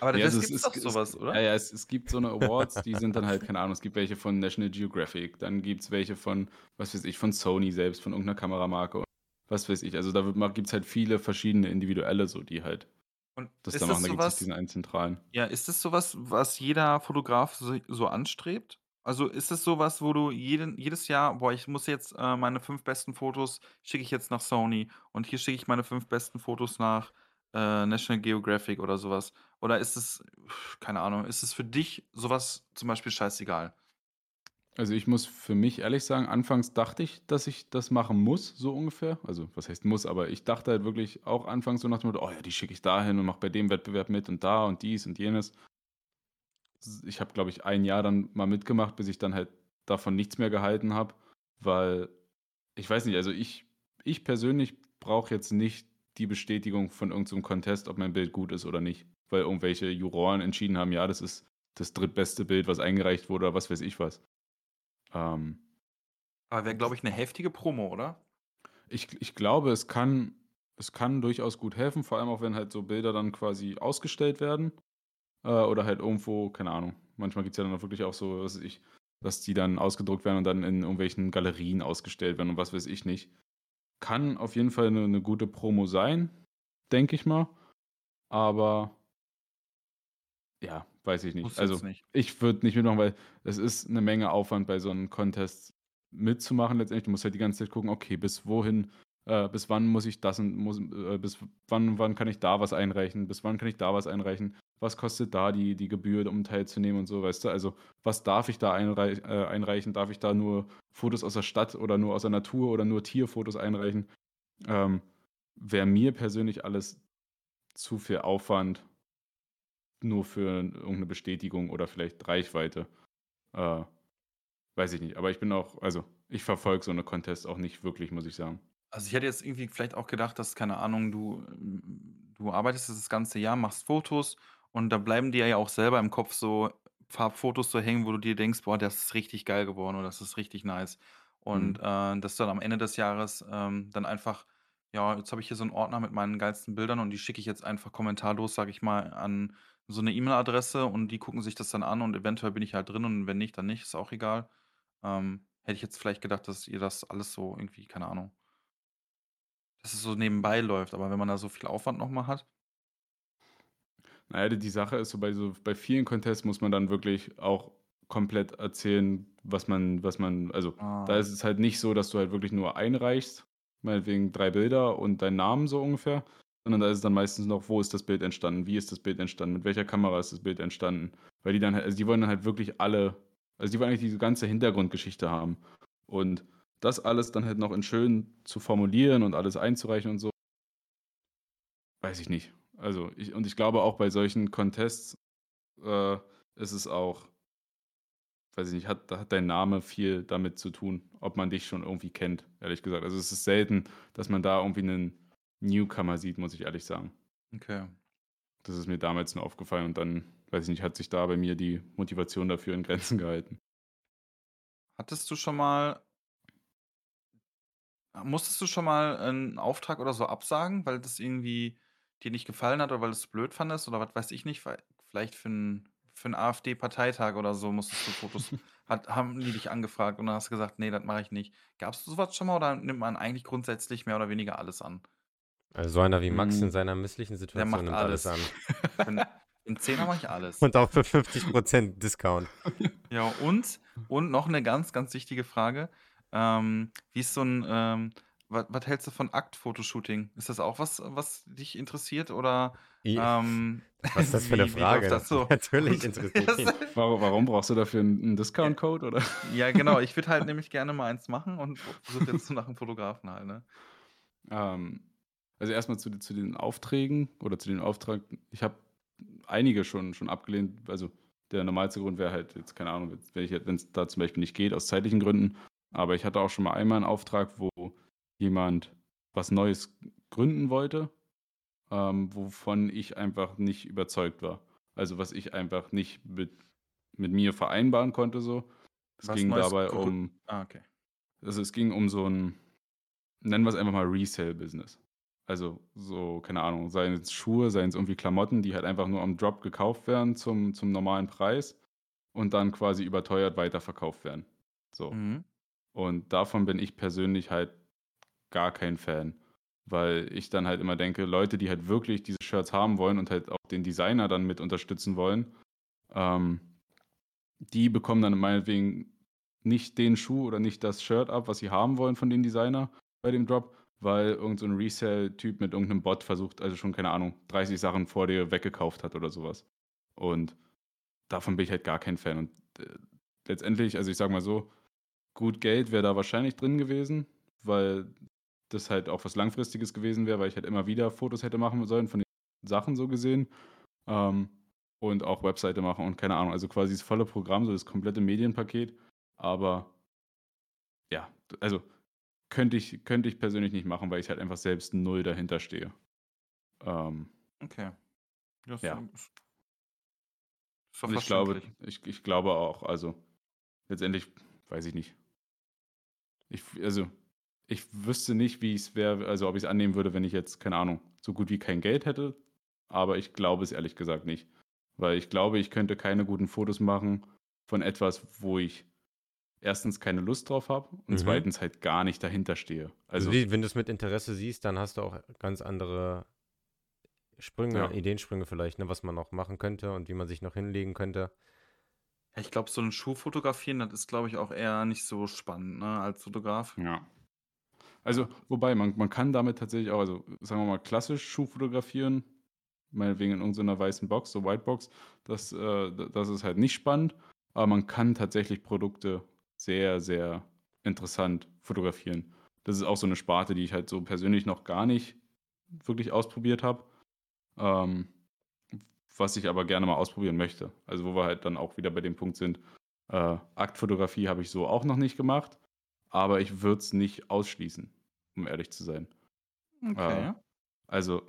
Aber das also es gibt's doch es so es was, ja, oder? ja, es es gibt so 'ne Awards, die sind dann halt keine Ahnung, es gibt welche von National Geographic, dann gibt's welche von, was weiß ich, von Sony selbst, von irgend 'ner Kameramarke und was weiß ich. Also, da ma gibt's halt viele verschiedene individuelle so, die halt Und das da machen. Da gibt's nicht was diesen einen zentralen. ja, ist das so was, jeder Fotograf so so anstrebt? Also, ist es so was, wo du jeden jedes Jahr: „Boah, ich muss jetzt, äh, meine 5 besten Fotos schicke ich jetzt nach Sony und hier schicke ich meine 5 besten Fotos nach, äh, National Geographic“ oder so was? Oder ist es keine Ahnung, ist es für dich so was zum Beispiel scheißegal? Also ich muss für mich ehrlich sagen, anfangs dachte ich, dass ich das machen muss, so ungefähr. Also was heißt muss, aber ich dachte halt wirklich auch anfangs so nach dem Motto, oh ja, die schicke ich dahin und mache bei dem Wettbewerb mit und da und dies und jenes. Ich habe, glaube ich, ein Jahr dann mal mitgemacht, bis ich dann halt davon nichts mehr gehalten habe, weil ich weiß nicht, also ich, ich persönlich brauche jetzt nicht die Bestätigung von irgendeinem so Contest, ob mein Bild gut ist oder nicht, weil irgendwelche Juroren entschieden haben, ja, das ist das drittbeste Bild, was eingereicht wurde oder was weiß ich was. Ähm, Aber wäre, glaube ich, eine heftige Promo, oder? ich, ich glaube, es kann, es kann durchaus gut helfen, vor allem auch wenn halt so Bilder dann quasi ausgestellt werden. Äh, oder halt irgendwo, keine Ahnung. Manchmal gibt es ja dann auch wirklich auch so, was weiß ich, dass die dann ausgedruckt werden und dann in irgendwelchen Galerien ausgestellt werden und was weiß ich nicht. Kann auf jeden Fall eine, eine gute Promo sein, denke ich mal. Aber ja, weiß ich nicht. Muss Also nicht. ich würde nicht mitmachen, weil es ist eine Menge Aufwand bei so einem Contest mitzumachen letztendlich. Du musst halt die ganze Zeit gucken, okay, bis wohin, äh, bis wann muss ich das und muss, äh, bis wann, wann kann ich da was einreichen, bis wann kann ich da was einreichen, was kostet da die, die Gebühr, um teilzunehmen und so, weißt du? Also was darf ich da einreich, äh, einreichen? Darf ich da nur Fotos aus der Stadt oder nur aus der Natur oder nur Tierfotos einreichen? Ähm, Wäre mir persönlich alles zu viel Aufwand nur für irgendeine Bestätigung oder vielleicht Reichweite. Äh, weiß ich nicht. Aber ich bin auch, also ich verfolge so eine Contest auch nicht wirklich, muss ich sagen. Also ich hätte jetzt irgendwie vielleicht auch gedacht, dass, keine Ahnung, du, du arbeitest das ganze Jahr, machst Fotos und da bleiben dir ja auch selber im Kopf so Farbfotos so hängen, wo du dir denkst, boah, das ist richtig geil geworden oder das ist richtig nice. Und Mhm. äh, dass du dann am Ende des Jahres ähm, dann einfach, ja, jetzt habe ich hier so einen Ordner mit meinen geilsten Bildern und die schicke ich jetzt einfach kommentarlos, sage ich mal, an so eine E-Mail-Adresse und die gucken sich das dann an und eventuell bin ich halt drin und wenn nicht, dann nicht, ist auch egal. Ähm, hätte ich jetzt vielleicht gedacht, dass ihr das alles so irgendwie, keine Ahnung, dass es so nebenbei läuft, aber wenn man da so viel Aufwand noch mal hat. Naja, die, die Sache ist so bei so bei vielen Contests muss man dann wirklich auch komplett erzählen, was man, was man, also da Ah. ist es halt nicht so, dass du halt wirklich nur einreichst, meinetwegen drei Bilder und deinen Namen so ungefähr, sondern da ist es dann meistens noch, wo ist das Bild entstanden, wie ist das Bild entstanden, mit welcher Kamera ist das Bild entstanden, weil die dann, also die wollen dann halt wirklich alle, also die wollen eigentlich diese ganze Hintergrundgeschichte haben und das alles dann halt noch in schön zu formulieren und alles einzureichen und so, weiß ich nicht. Also ich, und ich glaube auch bei solchen Contests äh, ist es auch, weiß ich nicht, hat, hat dein Name viel damit zu tun, ob man dich schon irgendwie kennt, ehrlich gesagt. Also es ist selten, dass man da irgendwie einen Newcomer sieht, muss ich ehrlich sagen. Okay. Das ist mir damals nur aufgefallen und dann, weiß ich nicht, hat sich da bei mir die Motivation dafür in Grenzen gehalten. Hattest du schon mal musstest du schon mal einen Auftrag oder so absagen, weil das irgendwie dir nicht gefallen hat oder weil du's blöd fandest oder was weiß ich nicht, vielleicht für 'n für 'n AfD-Parteitag oder so musstest du Fotos hat haben die dich angefragt und dann hast du gesagt: „Ne, das mache ich nicht.“ Gab's so was schon mal oder nimmt man eigentlich grundsätzlich mehr oder weniger alles an? Also so einer wie Max in Mm. seiner misslichen Situation macht nimmt alles alles. an. 'n Zehner mache ich alles. Und auch für 50% Discount. Ja, und und noch 'ne ganz, ganz wichtige Frage. Ähm, wie ist so 'n, ähm wa was hältst du von Aktfotoshooting? Ist das auch was, was dich interessiert oder, I ähm, was ist das für 'ne wie wie Frage? das so? Natürlich interessiert mich. Warum, warum brauchst du dafür einen, Discount-Code? Oder? Ja, genau. Ich würde halt nämlich gerne mal eins machen und suche jetzt so nach 'nem Fotografen halt, ne? Ähm, also erstmal zu, zu den Aufträgen oder zu den Auftrag. Ich habe einige schon, schon abgelehnt. Also der normalste Grund wäre halt jetzt, keine Ahnung, wenn es da zum Beispiel nicht geht, aus zeitlichen Gründen. Aber ich hatte auch schon mal einmal einen Auftrag, wo jemand was Neues gründen wollte, ähm, wovon ich einfach nicht überzeugt war. Also was ich einfach nicht mit, mit mir vereinbaren konnte so. Es Was ging Neues dabei um, ah, okay. also es ging um so ein, nennen wir es einfach mal Resale-Business. Also so, keine Ahnung, seien es Schuhe, seien es irgendwie Klamotten, die halt einfach nur am Drop gekauft werden zum, zum normalen Preis und dann quasi überteuert weiterverkauft werden. So. Mhm. Und davon bin ich persönlich halt gar kein Fan. Weil ich dann halt immer denke, Leute, die halt wirklich diese Shirts haben wollen und halt auch den Designer dann mit unterstützen wollen, ähm, die bekommen dann meinetwegen nicht den Schuh oder nicht das Shirt ab, was sie haben wollen von dem Designer bei dem Drop, weil irgendein so Resell-Typ mit irgendeinem Bot versucht, also schon, keine Ahnung, 30 Sachen vor dir weggekauft hat oder sowas. Und davon bin ich halt gar kein Fan. Und äh, letztendlich, also ich sag mal so, gut Geld wäre da wahrscheinlich drin gewesen, weil das halt auch was Langfristiges gewesen wäre, weil ich halt immer wieder Fotos hätte machen sollen von den Sachen so gesehen. Ähm, und auch Webseite machen und keine Ahnung, also quasi das volle Programm, so das komplette Medienpaket. Aber ja, also könnte ich, könnte ich persönlich nicht machen, weil ich halt einfach selbst null dahinter stehe. Ähm, Okay. Das Ja. ist ist und ich glaube, ich, ich glaube auch, also letztendlich weiß ich nicht. Ich, also, ich wüsste nicht, wie es wäre, also ob ich es annehmen würde, wenn ich jetzt, keine Ahnung, so gut wie kein Geld hätte. Aber ich glaube es ehrlich gesagt nicht. Weil ich glaube, ich könnte keine guten Fotos machen von etwas, wo ich erstens keine Lust drauf habe und Mhm. zweitens halt gar nicht dahinter stehe. Also, Also, wenn du es mit Interesse siehst, dann hast du auch ganz andere Sprünge, Ja. Ideensprünge vielleicht, ne, was man noch machen könnte und wie man sich noch hinlegen könnte. Ja, ich glaube, so ein Schuh fotografieren, das ist, glaube ich, auch eher nicht so spannend, ne, als Fotograf. Ja. Also, wobei, man, man kann damit tatsächlich auch, also sagen wir mal, klassisch Schuh fotografieren, meinetwegen in irgendeiner weißen Box, so Whitebox, das, äh, das ist halt nicht spannend, aber man kann tatsächlich Produkte sehr, sehr interessant fotografieren. Das ist auch so eine Sparte, die ich halt so persönlich noch gar nicht wirklich ausprobiert habe, ähm, was ich aber gerne mal ausprobieren möchte. Also, wo wir halt dann auch wieder bei dem Punkt sind, äh, Aktfotografie habe ich so auch noch nicht gemacht, aber ich würde es nicht ausschließen, um ehrlich zu sein. Okay. Äh, also,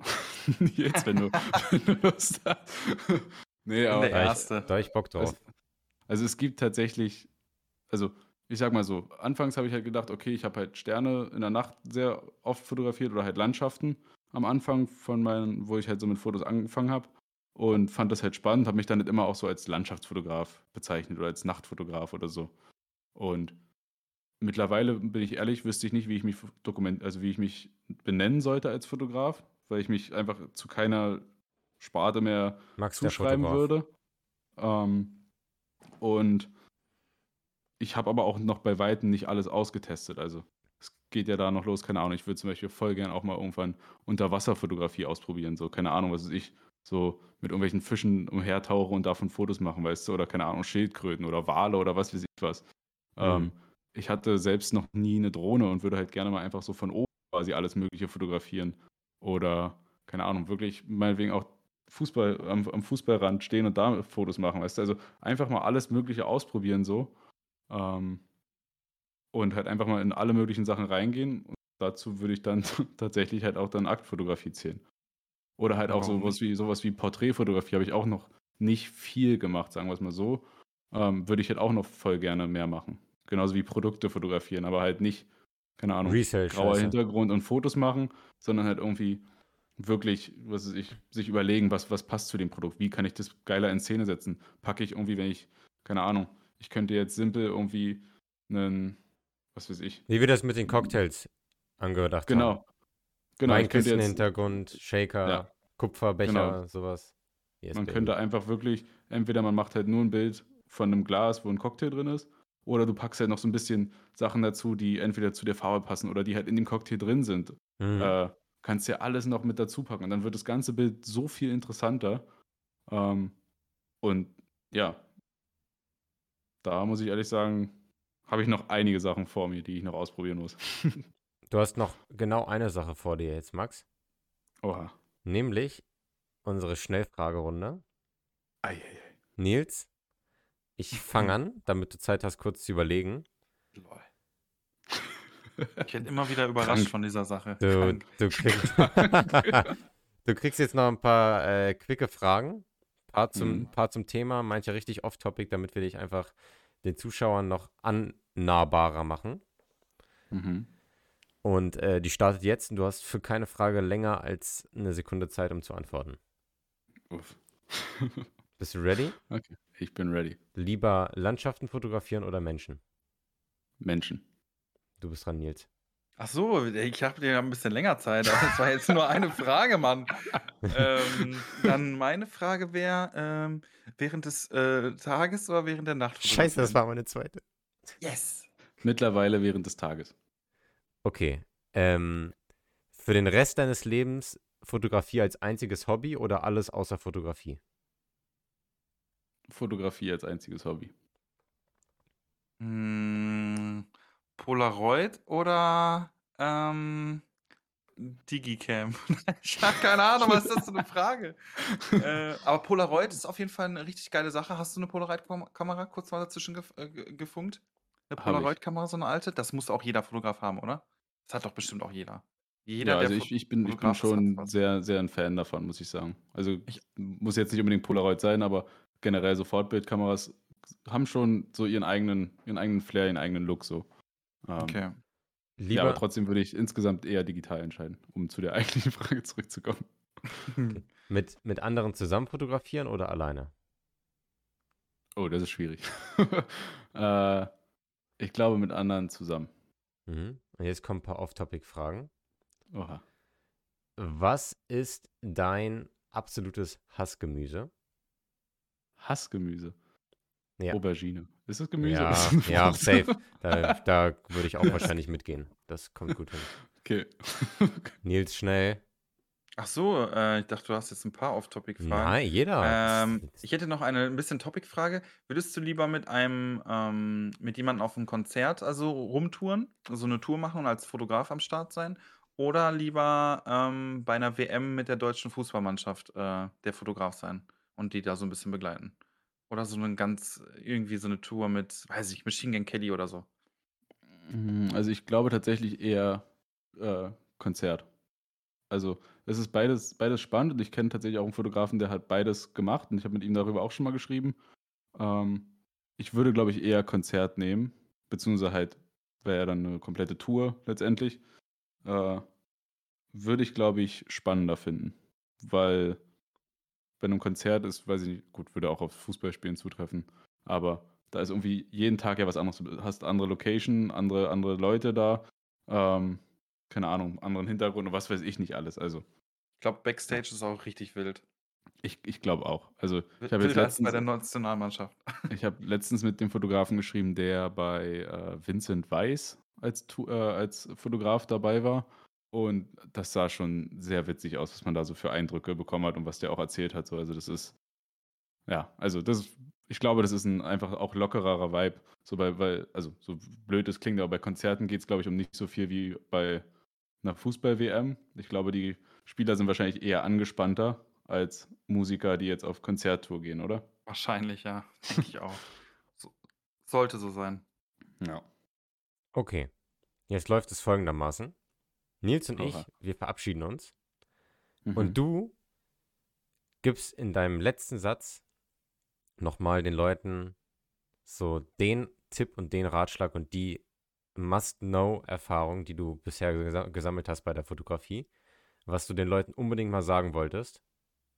jetzt, wenn du, wenn du Lust hast. nee, aber. der Da ich, Erste. da ich Bock drauf. Also, also es gibt tatsächlich, also ich sag mal so, anfangs habe ich halt gedacht, okay, ich habe halt Sterne in der Nacht sehr oft fotografiert oder halt Landschaften am Anfang von meinen, wo ich halt so mit Fotos angefangen habe und fand das halt spannend, habe mich dann nicht immer auch so als Landschaftsfotograf bezeichnet oder als Nachtfotograf oder so. Und mittlerweile bin ich ehrlich, wüsste ich nicht, wie ich mich dokument, also wie ich mich benennen sollte als Fotograf, weil ich mich einfach zu keiner Sparte mehr Max, zuschreiben würde. Ähm, und ich habe aber auch noch bei Weitem nicht alles ausgetestet. Also es geht ja da noch los, keine Ahnung. Ich würde zum Beispiel voll gern auch mal irgendwann Unterwasserfotografie ausprobieren. So, keine Ahnung, was weiß ich, so mit irgendwelchen Fischen umhertauche und davon Fotos machen, weißt du, oder keine Ahnung, Schildkröten oder Wale oder was weiß ich was. Ähm, Mhm. Ich hatte selbst noch nie eine Drohne und würde halt gerne mal einfach so von oben quasi alles Mögliche fotografieren. Oder, keine Ahnung, wirklich meinetwegen auch Fußball, am, am Fußballrand stehen und da Fotos machen, weißt du? Also einfach mal alles Mögliche ausprobieren so. Ähm, und halt einfach mal in alle möglichen Sachen reingehen. Und dazu würde ich dann tatsächlich halt auch dann Aktfotografie zählen. Oder halt auch warum sowas wie, sowas wie Porträtfotografie habe ich auch noch nicht viel gemacht, sagen wir es mal so. Ähm, würde ich halt auch noch voll gerne mehr machen. Genauso wie Produkte fotografieren, aber halt nicht, keine Ahnung, Resale grauer Scheiße. Hintergrund und Fotos machen, sondern halt irgendwie wirklich, was weiß ich, sich überlegen, was, was passt zu dem Produkt, wie kann ich das geiler in Szene setzen. Packe ich irgendwie, wenn ich, keine Ahnung, ich könnte jetzt simpel irgendwie einen, was weiß ich, Wie wir das mit den Cocktails angedacht haben. genau, genau, Hintergrund, Shaker, Ja. Kupferbecher, Genau. sowas. Yes, man baby. könnte einfach wirklich, entweder man macht halt nur ein Bild von einem Glas, wo ein Cocktail drin ist, oder du packst halt noch so ein bisschen Sachen dazu, die entweder zu der Farbe passen oder die halt in dem Cocktail drin sind. Mhm. Äh, kannst ja alles noch mit dazu packen. Und dann wird das ganze Bild so viel interessanter. Ähm, und ja, da muss ich ehrlich sagen, habe ich noch einige Sachen vor mir, die ich noch ausprobieren muss. Du hast noch genau eine Sache vor dir jetzt, Max. Oha. Nämlich unsere Schnellfragerunde. Eieiei. Nils, ich fange an, damit du Zeit hast, kurz zu überlegen. Lol. Ich werde immer wieder überrascht Krank. von dieser Sache. Du, du, kriegst, du kriegst jetzt noch ein paar äh, quicke Fragen. Paar zum, Mhm. paar zum Thema, manche richtig off-topic, damit wir dich einfach den Zuschauern noch annahbarer machen. Mhm. Und äh, die startet jetzt und du hast für keine Frage länger als eine Sekunde Zeit, um zu antworten. Uff. Bist du ready? okay, ich bin ready. Lieber Landschaften fotografieren oder Menschen? Menschen. Du bist dran, Nils. Ach so, ich habe dir ein bisschen länger Zeit. aber Das war jetzt nur eine Frage, Mann. ähm, dann meine Frage wäre, ähm, während des äh, Tages oder während der Nacht? fotografieren? meine zweite. Yes. Mittlerweile während des Tages. Okay. Ähm, für den Rest deines Lebens Fotografie als einziges Hobby oder alles außer Fotografie? Fotografie als einziges Hobby. Hm, Polaroid oder ähm, Digicam? ich habe keine Ahnung, was ist das für eine Frage? äh, aber Polaroid ist auf jeden Fall eine richtig geile Sache. Hast du eine Polaroid-Kamera kurz mal dazwischen gef äh, gefunkt? Eine Polaroid-Kamera, so eine alte? Das muss auch jeder Fotograf haben, oder? Das hat doch bestimmt auch jeder. Jeder, ja, also ich, ich, bin, ich bin schon sehr, sehr ein Fan davon, muss ich sagen. Also ich, muss jetzt nicht unbedingt Polaroid sein, aber generell so Fortbildkameras haben schon so ihren eigenen, ihren eigenen Flair, ihren eigenen Look so. Ähm, okay. Lieber ja, aber trotzdem würde ich insgesamt eher digital entscheiden, um zu der eigentlichen Frage zurückzukommen. Okay. mit, mit anderen zusammen fotografieren oder alleine? Oh, das ist schwierig. äh, ich glaube mit anderen zusammen. Mhm. Und jetzt kommen ein paar Off-Topic-Fragen. Oha. Was ist dein absolutes Hassgemüse? Hassgemüse? Ja. Aubergine. Ist das Gemüse? Ja, das ja safe. Da, da würde ich auch wahrscheinlich mitgehen. Das kommt gut hin. Okay. Nils, schnell. Ach so, äh, ich dachte, du hast jetzt ein paar Off-Topic-Fragen. Nein, jeder. Ähm, ich hätte noch eine ein bisschen Topic-Frage. Würdest du lieber mit einem, ähm, mit jemandem auf einem Konzert, also rumtouren, so eine Tour machen und als Fotograf am Start sein? Oder lieber ähm, bei einer WM mit der deutschen Fußballmannschaft äh, der Fotograf sein und die da so ein bisschen begleiten? Oder so eine ganz irgendwie so eine Tour mit, weiß ich, Machine Gun Kelly oder so? Hm, also, ich glaube tatsächlich eher, äh, Konzert. Also, es ist beides beides spannend und ich kenne tatsächlich auch einen Fotografen, der hat beides gemacht und ich habe mit ihm darüber auch schon mal geschrieben. Ähm, ich würde, glaube ich, eher Konzert nehmen, beziehungsweise halt wäre ja dann eine komplette Tour letztendlich. Äh, würde ich, glaube ich, spannender finden, weil bei einem Konzert ist, weiß ich nicht, gut, würde auch auf Fußballspielen zutreffen, aber da ist irgendwie jeden Tag ja was anderes. Du hast andere Location, andere, andere Leute da, ähm, keine Ahnung, anderen Hintergrund und was weiß ich nicht alles. Also. Ich glaube, Backstage ist auch richtig wild. Ich, ich glaube auch. Also, ich habe jetzt letztens, bei der Nationalmannschaft. Ich habe letztens mit dem Fotografen geschrieben, der bei äh, Vincent Weiss als, äh, als Fotograf dabei war. Und das sah schon sehr witzig aus, was man da so für Eindrücke bekommen hat und was der auch erzählt hat. So, also das ist, ja, also das ist, ich glaube, das ist ein einfach auch lockererer Vibe. So bei, weil, also so blöd es klingt, aber bei Konzerten geht es, glaube ich, um nicht so viel wie bei einer Fußball-WM. Ich glaube, die Spieler sind wahrscheinlich eher angespannter als Musiker, die jetzt auf Konzerttour gehen, oder? Wahrscheinlich, ja. Denke ich auch. So, sollte so sein. Ja. Okay. Jetzt läuft es folgendermaßen. Nils und Oha. ich, wir verabschieden uns. Mhm. Und du gibst in deinem letzten Satz nochmal den Leuten so den Tipp und den Ratschlag und die Must-Know-Erfahrung, die du bisher gesammelt hast bei der Fotografie, was du den Leuten unbedingt mal sagen wolltest,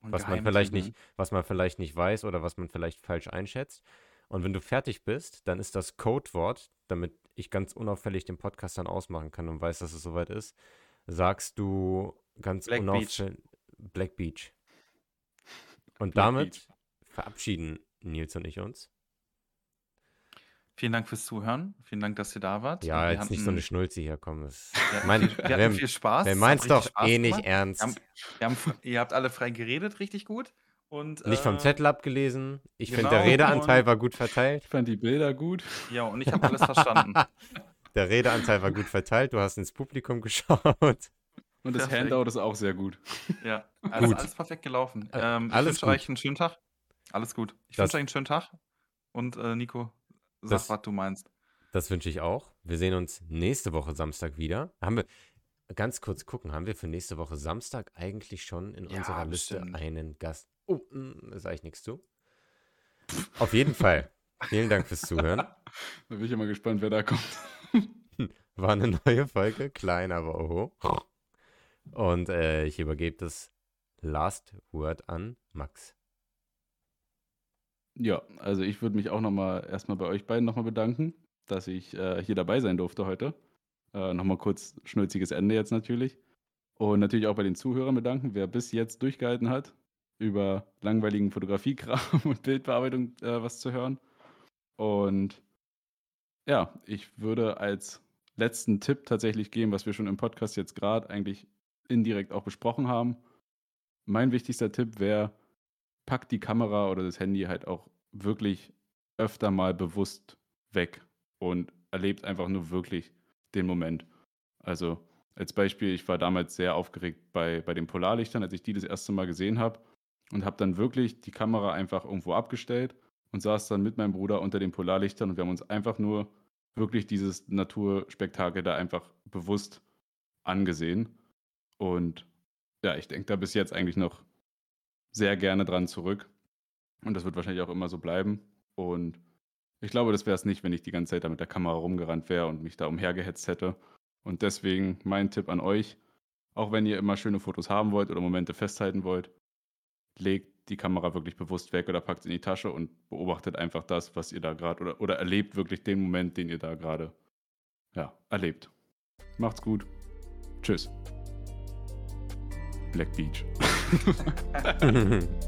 was man vielleicht nicht, was man vielleicht nicht weiß oder was man vielleicht falsch einschätzt. Und wenn du fertig bist, dann ist das Codewort, damit ich ganz unauffällig den Podcast dann ausmachen kann und weiß, dass es soweit ist, sagst du ganz unauffällig Black Beach. Und Black damit Beach. verabschieden Nils und ich uns. Vielen Dank fürs Zuhören. Vielen Dank, dass ihr da wart. Ja, wir jetzt hatten, nicht so eine Schnulze hier kommen. Wir, mein, wir hatten viel Spaß. Wer meint's doch Spaß eh nicht ernst. Wir haben, wir haben, ihr habt alle frei geredet, richtig gut. Und, nicht vom äh, Zettel abgelesen. Ich genau, finde, der Redeanteil war gut verteilt. Ich fand die Bilder gut. Ja, und ich habe alles verstanden. Der Redeanteil war gut verteilt. Du hast ins Publikum geschaut. Und das perfekt. Handout ist auch sehr gut. Ja, also gut. alles perfekt gelaufen. Äh, ähm, alles ich wünsche euch einen schönen Tag. Alles gut. Ich wünsche euch einen schönen Tag. Und äh, Nico, sag, das, was du meinst. Das wünsche ich auch. Wir sehen uns nächste Woche Samstag wieder. Haben wir, ganz kurz gucken, haben wir für nächste Woche Samstag eigentlich schon in ja, unserer Liste einen Gast? Oh, hm, da sage ich nichts zu. Auf jeden Fall. Vielen Dank fürs Zuhören. da bin ich immer gespannt, wer da kommt. War eine neue Folge, klein, aber oho. Und äh, ich übergebe das Last Word an Max. Ja, also ich würde mich auch nochmal erstmal bei euch beiden nochmal bedanken, dass ich äh, hier dabei sein durfte heute. Äh, nochmal kurz schnulziges Ende jetzt natürlich. Und natürlich auch bei den Zuhörern bedanken, wer bis jetzt durchgehalten hat, über langweiligen Fotografiekram und Bildbearbeitung äh, was zu hören. Und ja, ich würde als letzten Tipp tatsächlich geben, was wir schon im Podcast jetzt gerade eigentlich indirekt auch besprochen haben. Mein wichtigster Tipp wäre, packt die Kamera oder das Handy halt auch wirklich öfter mal bewusst weg. und erlebt einfach nur wirklich den Moment. Also als Beispiel, ich war damals sehr aufgeregt bei, bei den Polarlichtern, als ich die das erste Mal gesehen habe und habe dann wirklich die Kamera einfach irgendwo abgestellt und saß dann mit meinem Bruder unter den Polarlichtern und wir haben uns einfach nur wirklich dieses Naturspektakel da einfach bewusst angesehen. Und ja, ich denke da bis jetzt eigentlich noch sehr gerne dran zurück. Und das wird wahrscheinlich auch immer so bleiben. Und ich glaube, das wäre es nicht, wenn ich die ganze Zeit da mit der Kamera rumgerannt wäre und mich da umhergehetzt hätte. Und deswegen mein Tipp an euch, auch wenn ihr immer schöne Fotos haben wollt oder Momente festhalten wollt, legt die Kamera wirklich bewusst weg oder packt es in die Tasche und beobachtet einfach das, was ihr da gerade oder, oder erlebt wirklich den Moment, den ihr da gerade ja, erlebt. Macht's gut. Tschüss. Black Beach.